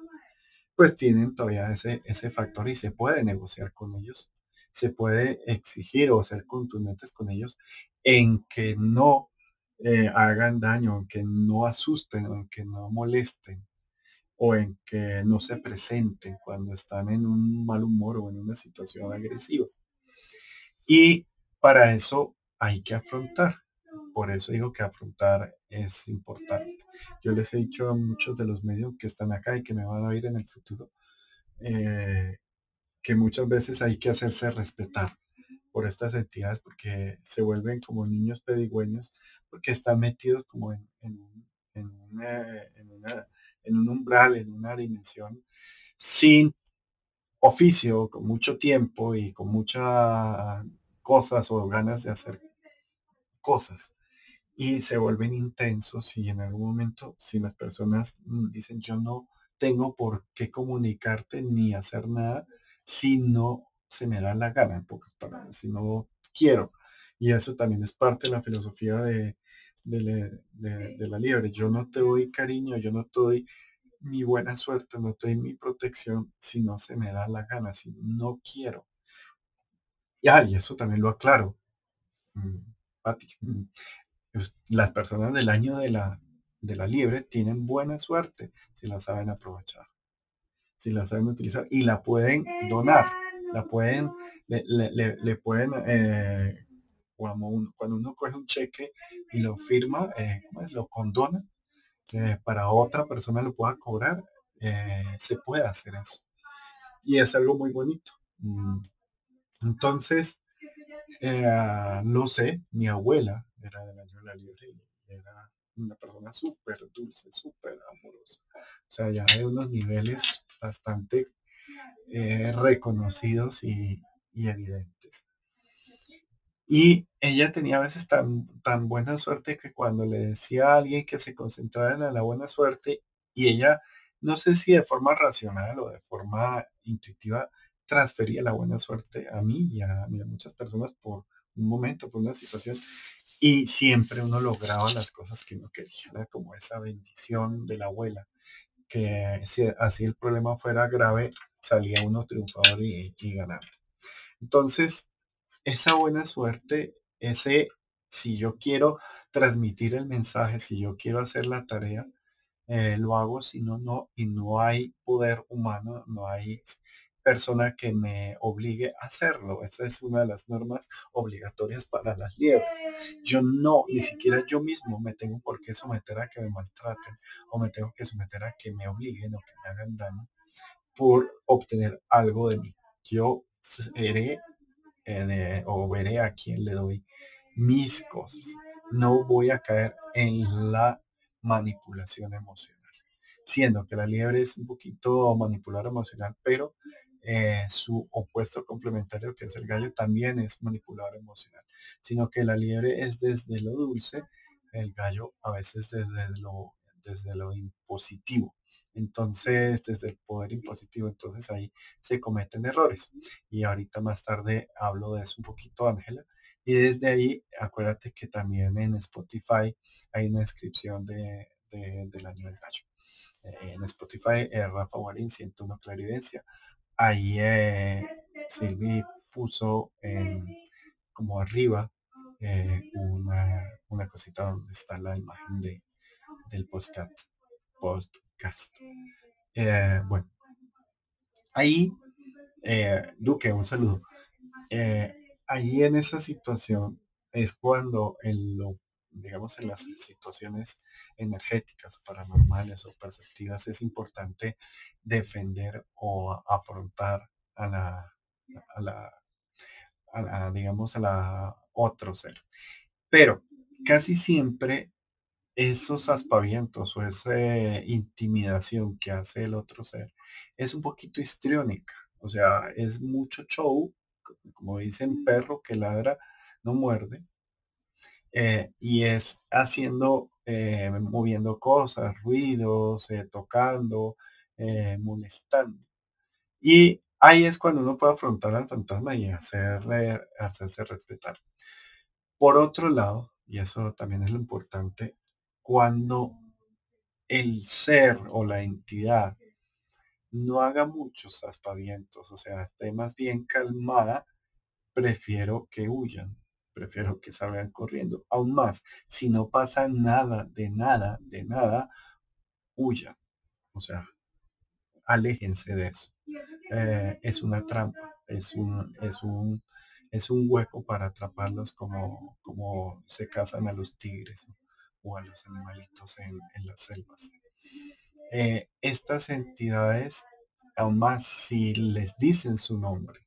pues tienen todavía ese, ese factor y se puede negociar con ellos, se puede exigir o ser contundentes con ellos en que no eh, hagan daño, en que no asusten, en que no molesten o en que no se presenten cuando están en un mal humor o en una situación agresiva. Y para eso hay que afrontar. Por eso digo que afrontar es importante. Yo les he dicho a muchos de los medios que están acá y que me van a oír en el futuro, eh, que muchas veces hay que hacerse respetar por estas entidades porque se vuelven como niños pedigüeños porque están metidos como en, en, un umbral, en una dimensión sin oficio, con mucho tiempo y con muchas cosas o ganas de hacer cosas y se vuelven intensos y en algún momento si las personas mm, dicen yo no tengo por qué comunicarte ni hacer nada si no se me da la gana en pocas palabras, si no quiero. Y eso también es parte de la filosofía de, de, la liebre. Yo no te doy cariño, yo no te doy mi buena suerte, no te doy mi protección si no se me da la gana, si no quiero. Y, ah, y eso también lo aclaro. Mm, Mm, pues, las personas del año de la, de la liebre tienen buena suerte si la saben aprovechar, si la saben utilizar y la pueden donar, la pueden, le, pueden, eh, cuando, uno, coge un cheque y lo firma, eh, es? Lo condona eh, para otra persona lo pueda cobrar, se puede hacer eso. Y es algo muy bonito. Mm, entonces, eh, no sé, mi abuela era de la Libre y era una persona súper dulce, súper amorosa. O sea, ya de unos niveles bastante eh, reconocidos y, evidentes. Y ella tenía a veces tan, tan buena suerte que cuando le decía a alguien que se concentrara en la buena suerte y ella no sé si de forma racional o de forma intuitiva, transfería la buena suerte a mí y a, muchas personas por un momento, por una situación, y siempre uno lograba las cosas que uno quería, como esa bendición de la abuela, que si así el problema fuera grave, salía uno triunfador y, y ganando. Entonces, esa buena suerte, ese, si yo quiero transmitir el mensaje, si yo quiero hacer la tarea, eh, lo hago, si no, no, y no hay poder humano, no hay persona que me obligue a hacerlo. Esa es una de las normas obligatorias para las liebres. Yo no, ni siquiera yo mismo me tengo por qué someter a que me maltraten o me tengo que someter a que me obliguen o que me hagan daño por obtener algo de mí. Yo seré eh, o veré a quien le doy mis cosas. No voy a caer en la manipulación emocional. Siendo que la liebre es un poquito manipular emocional, pero eh, su opuesto complementario, que es el gallo, también es manipulador emocional. Sino que la liebre es desde lo dulce, el gallo a veces desde lo, desde lo impositivo. Entonces, desde el poder impositivo, entonces ahí se cometen errores. Y ahorita más tarde hablo de eso un poquito, Ángela. Y desde ahí, acuérdate que también en Spotify hay una descripción de, del año del gallo. Eh, en Spotify, eh, Rafa Guarín, 101 Claridencia. Ahí eh, Silvi puso como arriba una, una, cosita donde está la imagen de, del podcast. podcast. bueno, ahí, Duque, un saludo ahí en esa situación es cuando en lo, digamos, en las situaciones energéticas, paranormales o perceptivas, es importante defender o afrontar a la, a la, a la digamos, a la otro ser. Pero casi siempre esos aspavientos o esa intimidación que hace el otro ser es un poquito histriónica. O sea, es mucho show como dicen, perro que ladra no muerde. Eh, y es haciendo, eh, moviendo cosas, ruidos, eh, tocando, molestando. Y ahí es cuando uno puede afrontar al fantasma y hacerle, hacerse respetar. Por otro lado, y eso también es lo importante, cuando el ser o la entidad no haga muchos aspavientos, o sea, esté más bien calmada, prefiero que huyan, prefiero que salgan corriendo. Aún más, si no pasa nada, de nada, de nada, huyan. O sea, aléjense de eso. Eh, es una trampa, es un, es un, es un hueco para atraparlos como, como se cazan a los tigres o a los animalitos en las selvas. Eh, estas entidades, aún más si les dicen su nombre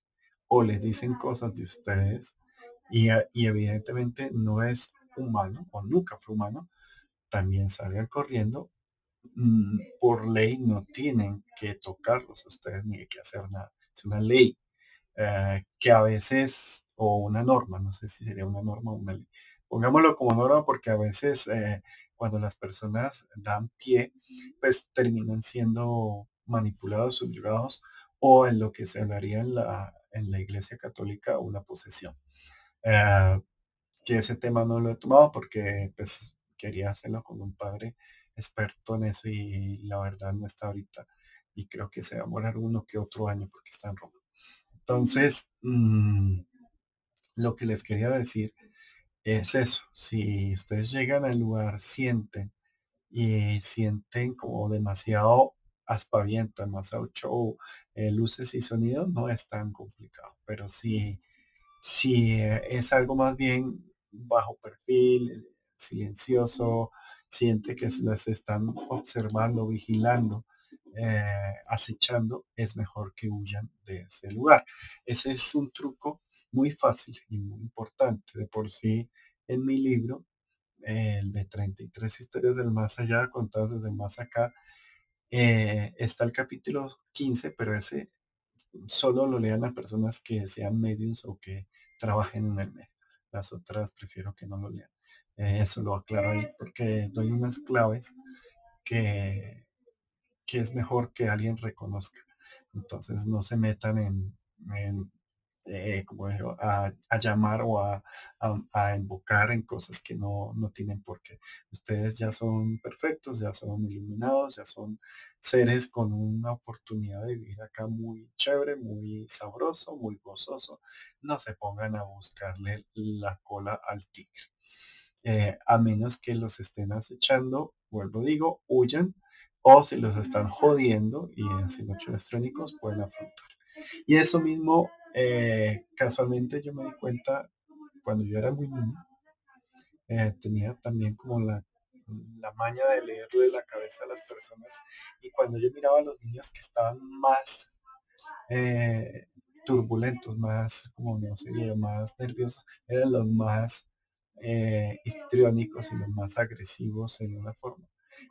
o les dicen cosas de ustedes y, evidentemente no es humano o nunca fue humano, también salgan corriendo. Mm, por ley no tienen que tocarlos ustedes ni hay que hacer nada. Es una ley eh, que a veces, o una norma, no sé si sería una norma o una ley. Pongámoslo como norma porque a veces eh, cuando las personas dan pie, pues terminan siendo manipulados, subyugados o en lo que se hablaría en la, en la Iglesia Católica una posesión. Eh, que ese tema no lo he tomado porque pues quería hacerlo con un padre experto en eso y la verdad no está ahorita y creo que se va a morar uno que otro año porque está en Roma. Entonces, mm, lo que les quería decir es eso. Si ustedes llegan al lugar, sienten y sienten como demasiado aspaviento, demasiado show, eh, luces y sonidos, no es tan complicado. Pero si, si es algo más bien bajo perfil, silencioso, siente que se les están observando, vigilando, eh, acechando, es mejor que huyan de ese lugar. Ese es un truco muy fácil y muy importante. De por sí, en mi libro, el de 33 historias del más allá, contadas desde más acá, eh, está el capítulo 15, pero ese solo lo lean las personas que sean medios o que trabajen en el medio. Las otras prefiero que no lo lean. Eh, eso lo aclaro ahí porque doy unas claves que, que es mejor que alguien reconozca. Entonces no se metan en, eh, como a, llamar o a, a, invocar en cosas que no, no tienen por qué. Ustedes ya son perfectos, ya son iluminados, ya son seres con una oportunidad de vivir acá muy chévere, muy sabroso, muy gozoso. No se pongan a buscarle la cola al tigre. Eh, a menos que los estén acechando, vuelvo digo, huyan, o si los están jodiendo y haciendo electrónicos pueden afrontar. Y eso mismo, eh, casualmente yo me di cuenta cuando yo era muy niño, eh, tenía también como la, la maña de leerle la cabeza a las personas y cuando yo miraba a los niños que estaban más turbulentos, más, como no sería, más nerviosos, eran los más eh, histriónicos y los más agresivos en una forma.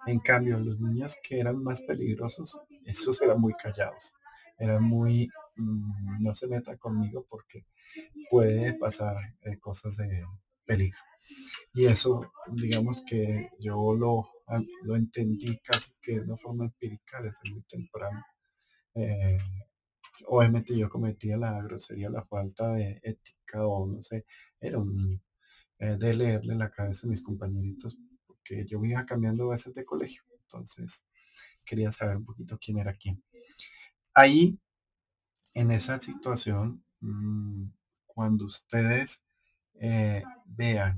En cambio, los niños que eran más peligrosos, esos eran muy callados. Eran muy, mm, no se meta conmigo porque puede pasar eh, cosas de peligro. Y eso, digamos que yo lo, lo entendí casi que de una forma empírica desde muy temprano. Eh, obviamente yo cometía la grosería, la falta de ética o no sé, era un eh, de leerle la cabeza a mis compañeritos, porque yo iba cambiando veces de colegio, entonces quería saber un poquito quién era quién. Ahí, en esa situación, mm, cuando ustedes eh, vean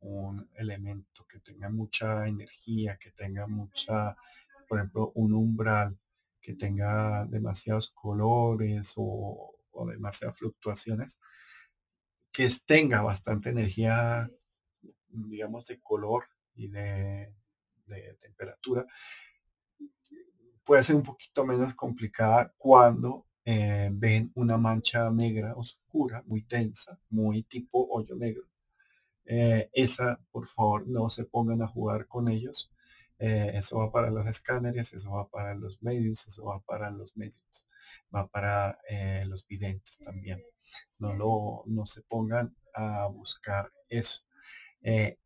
un elemento que tenga mucha energía, que tenga mucha, por ejemplo, un umbral, que tenga demasiados colores o, o demasiadas fluctuaciones, que tenga bastante energía, digamos, de color y de, temperatura, puede ser un poquito menos complicada cuando eh, ven una mancha negra oscura, muy tensa, muy tipo hoyo negro. Eh, esa, por favor, no se pongan a jugar con ellos. Eh, eso va para los escáneres, eso va para los medios, eso va para los medios, va para los videntes también no, lo, no se pongan a buscar eso. Eh,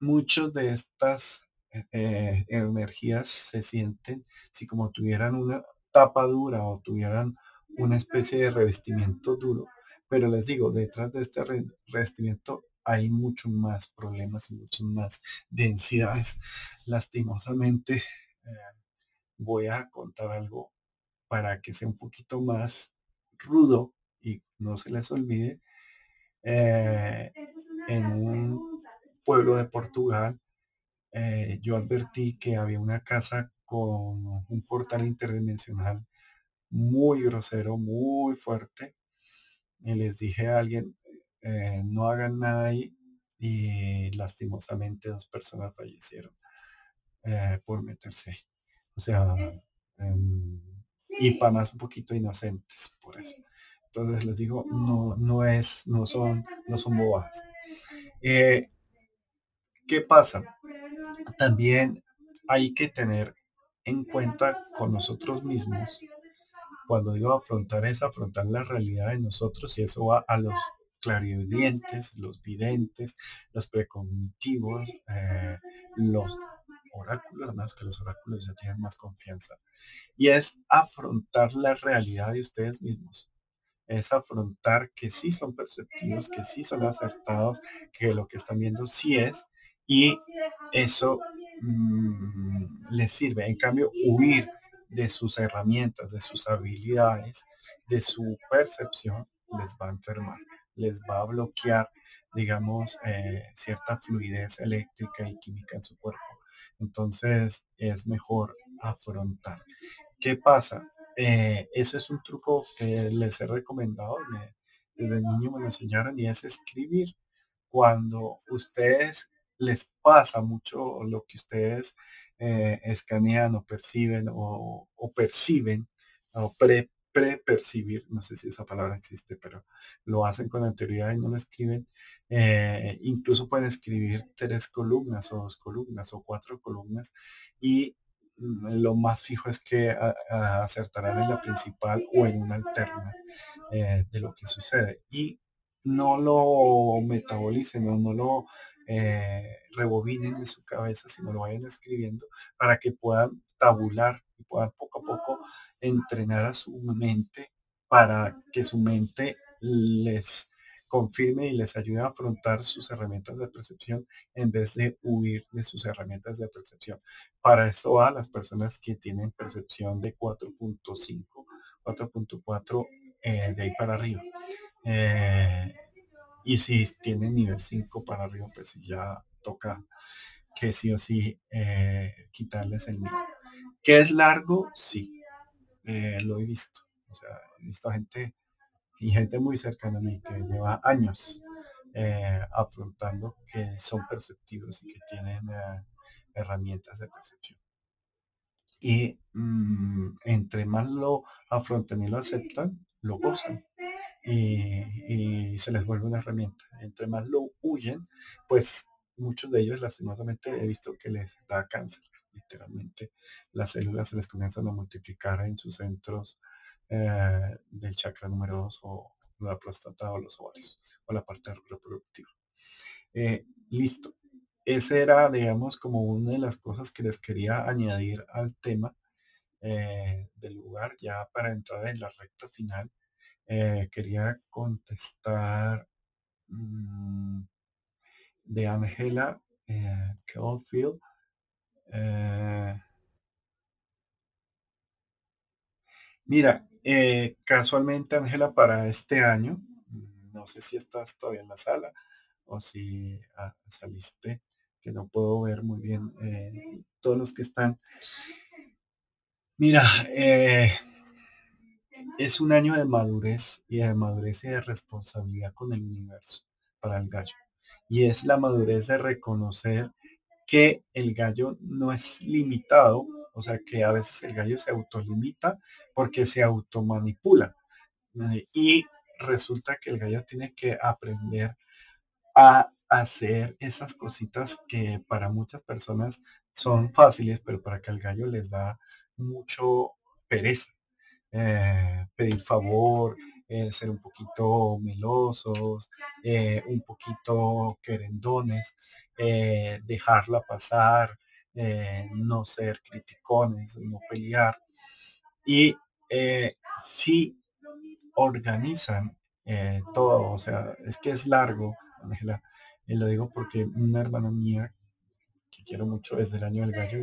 muchos de estas eh, energías se sienten si como tuvieran una tapa dura o tuvieran una especie de revestimiento duro. Pero les digo, detrás de este revestimiento hay muchos más problemas y muchas más densidades. Lastimosamente, eh, voy a contar algo para que sea un poquito más rudo y no se les olvide, eh, en un pueblo de Portugal, eh, yo advertí que había una casa con un portal interdimensional muy grosero, muy fuerte. Y les dije a alguien, eh, no hagan nada ahí. Y lastimosamente dos personas fallecieron por meterse ahí. O sea, em, y para más un poquito inocentes por eso. Entonces les digo, no, no es, no son, no son bobadas. Eh, ¿Qué pasa? También hay que tener en cuenta con nosotros mismos, cuando digo afrontar es afrontar la realidad de nosotros y eso va a los clarividentes, los videntes, los precognitivos, eh, los oráculos, además que los oráculos ya tienen más confianza. Y es afrontar la realidad de ustedes mismos es afrontar que sí son perceptivos, que sí son acertados, que lo que están viendo sí es, y eso mm, les sirve. En cambio, huir de sus herramientas, de sus habilidades, de su percepción, les va a enfermar, les va a bloquear, digamos, eh, cierta fluidez eléctrica y química en su cuerpo. Entonces es mejor afrontar. ¿Qué pasa? Eh, eso es un truco que les he recomendado. desde niño me lo enseñaron y es escribir. Cuando ustedes les pasa mucho lo que ustedes eh, escanean o perciben o, perciben o pre, percibir, no sé si esa palabra existe, pero lo hacen con anterioridad y no lo escriben. Eh, incluso pueden escribir tres columnas o dos columnas o cuatro columnas y lo más fijo es que acertarán en la principal o en una alterna eh, de lo que sucede. Y no lo metabolicen o no lo eh, rebobinen en su cabeza, sino lo vayan escribiendo para que puedan tabular y puedan poco a poco entrenar a su mente para que su mente les confirme y les ayude a afrontar sus herramientas de percepción en vez de huir de sus herramientas de percepción. Para eso va las personas que tienen percepción de 4.5, 4.4 eh, de ahí para arriba. Eh, y si tienen nivel 5 para arriba, pues ya toca que sí o sí eh, quitarles el miedo. ¿Que es largo? Sí, lo he visto. O sea, he visto gente y gente muy cercana a mí que lleva años afrontando que son perceptivos y que tienen herramientas de percepción. Y mm, entre más lo afrontan y lo aceptan, lo gozan y, se les vuelve una herramienta. Entre más lo huyen, pues muchos de ellos lastimosamente he visto que les da cáncer. Literalmente las células se les comienzan a multiplicar en sus centros eh, del chakra número 2 o la próstata o los ovarios o la parte reproductiva. Eh, listo. Ese era, digamos, como una de las cosas que les quería añadir al tema eh, del lugar ya para entrar en la recta final eh, quería contestar mm, de Angela eh, eh mira, eh, casualmente Ángela para este año, no sé si estás todavía en la sala o si ah, saliste, que no puedo ver muy bien todos los que están. Mira, eh, es un año de madurez y de madurez y de responsabilidad con el universo para el gallo. Y es la madurez de reconocer que el gallo no es limitado, o sea que a veces el gallo se autolimita porque se automanipula. Y resulta que el gallo tiene que aprender a hacer esas cositas que para muchas personas son fáciles, pero para que al gallo les da mucho pereza. Eh, pedir favor, eh, ser un poquito melosos, eh, un poquito querendones, dejarla pasar, no ser criticones, no pelear. Y si organizan todo, o sea, es que es largo, Ángela, y lo digo porque una hermana mía que quiero mucho es del año del gallo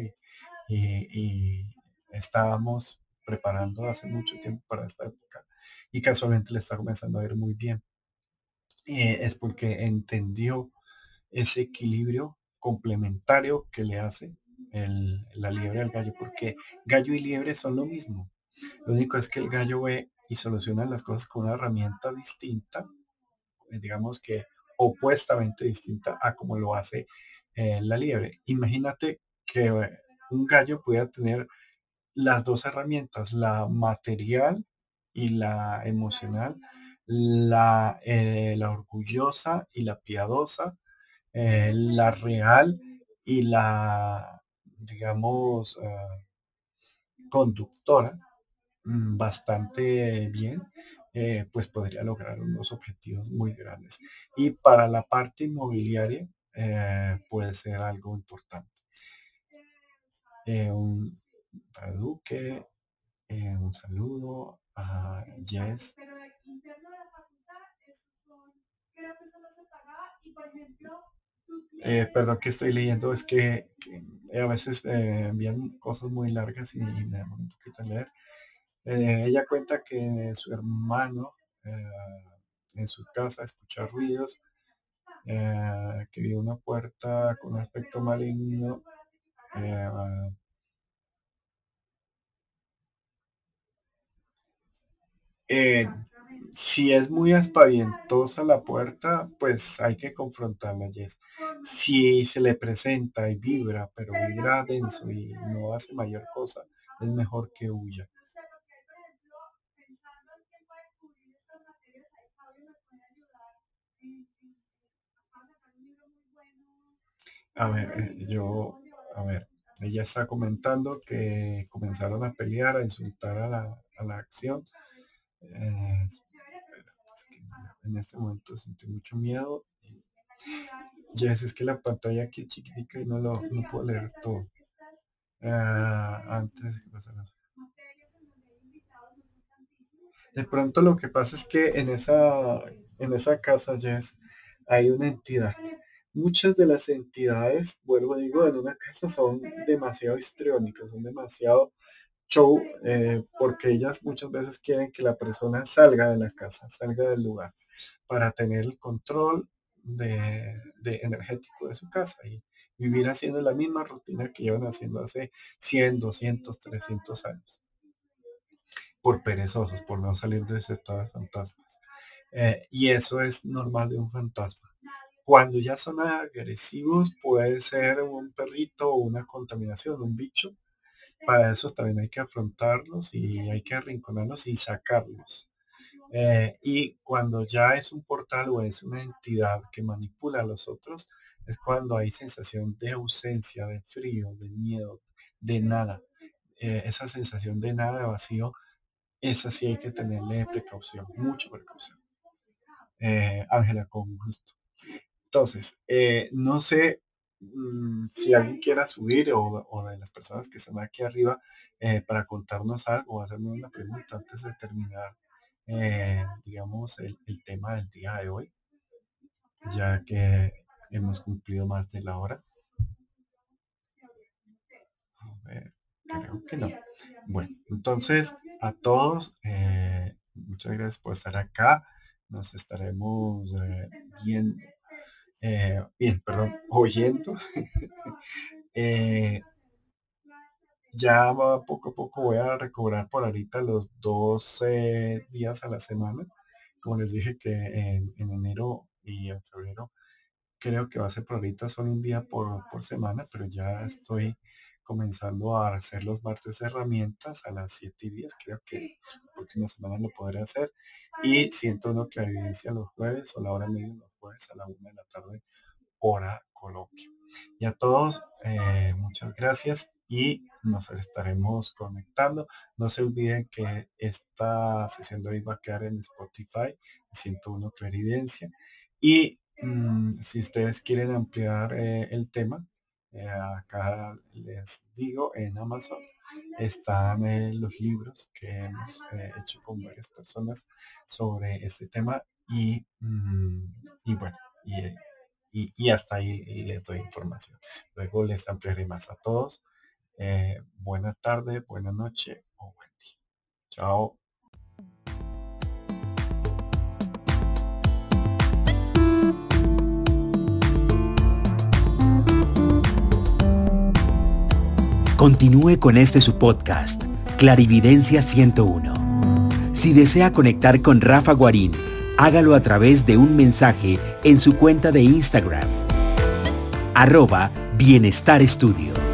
y estábamos preparando hace mucho tiempo para esta época y casualmente le está comenzando a ir muy bien. Eh, es porque entendió ese equilibrio complementario que le hace la liebre al gallo, porque gallo y liebre son lo mismo. Lo único es que el gallo ve y soluciona las cosas con una herramienta distinta, eh, digamos que opuestamente distinta a como lo hace eh, la liebre. Imagínate que un gallo pudiera tener las dos herramientas, la material y la emocional, la, eh, la orgullosa y la piadosa, eh, la real y la, digamos, ah, conductora, mm, bastante bien, eh, pues podría lograr unos objetivos muy grandes. Y para la parte inmobiliaria puede ser algo importante. Para Duque, eh, un saludo a Jess. Eh, perdón que estoy leyendo, es que, a veces eh, envían cosas muy largas y me da un poquito a leer. ella cuenta que su hermano en su casa escucha ruidos, que vio una puerta con aspecto maligno Eh, si es muy aspavientosa la puerta, pues hay que confrontarla, Jess. Si se le presenta y vibra, pero vibra denso y no hace mayor cosa, es mejor que huya. A ver, eh, yo, a ver, ella está comentando que comenzaron a pelear, a insultar a la, a la acción eh, en este momento sentí mucho miedo. Ya es, que la pantalla aquí es chiquitica y no lo no puedo leer todo. Ah, antes de que pasaran. De pronto lo que pasa es que en esa, en esa casa, Jess, hay una entidad. Muchas de las entidades, vuelvo digo, en una casa son demasiado histriónicas, son demasiado show, eh, porque ellas muchas veces quieren que la persona salga de la casa, salga del lugar, para tener el control de, energético de su casa y vivir haciendo la misma rutina que llevan haciendo hace 100, 200, 300 años. Por perezosos, por no salir de ese estado de fantasmas. Eh, y eso es normal de un fantasma. Cuando ya son agresivos, puede ser un perrito o una contaminación, un bicho. Para eso también hay que afrontarlos y hay que arrinconarlos y sacarlos. Eh, y cuando ya es un portal o es una entidad que manipula a los otros, es cuando hay sensación de ausencia, de frío, de miedo, de nada. Eh, esa sensación de nada, de vacío, esa sí hay que tenerle precaución, mucha precaución. Eh, Ángela, con gusto. Entonces, no sé si alguien quiera subir o, de las personas que están aquí arriba para contarnos algo o hacerme una pregunta antes de terminar, digamos, el tema del día de hoy, ya que hemos cumplido más de la hora. A ver, creo que no. Bueno, entonces a todos, eh, muchas gracias por estar acá. Nos estaremos eh, viendo, eh, bien, perdón, oyendo. *laughs* ya poco a poco voy a recobrar por ahorita los 12 días a la semana. Como les dije que en enero y en febrero creo que va a ser por ahorita solo un día por, semana, pero ya estoy comenzando a hacer los martes de herramientas a las 7 y 10. Creo que la próxima semana lo podré hacer. Y siento una clarividencia los jueves o la hora media los jueves a la 1 de la tarde, hora coloquio. Y a todos, eh, muchas gracias y nos estaremos conectando. No se olviden que esta sesión de hoy va a quedar en Spotify, 101 Clarividencia. Y Mm, si ustedes quieren ampliar eh, el tema, eh, acá les digo, en Amazon están los libros que hemos hecho con varias personas sobre este tema y, mm, y bueno, y, y, hasta ahí les doy información. Luego les ampliaré más a todos. buena tarde, buena noche o buen día. Chao. Continúe con este su podcast, Clarividencia 101. Si desea conectar con Rafa Guarín, hágalo a través de un mensaje en su cuenta de Instagram, arroba Bienestar Estudio.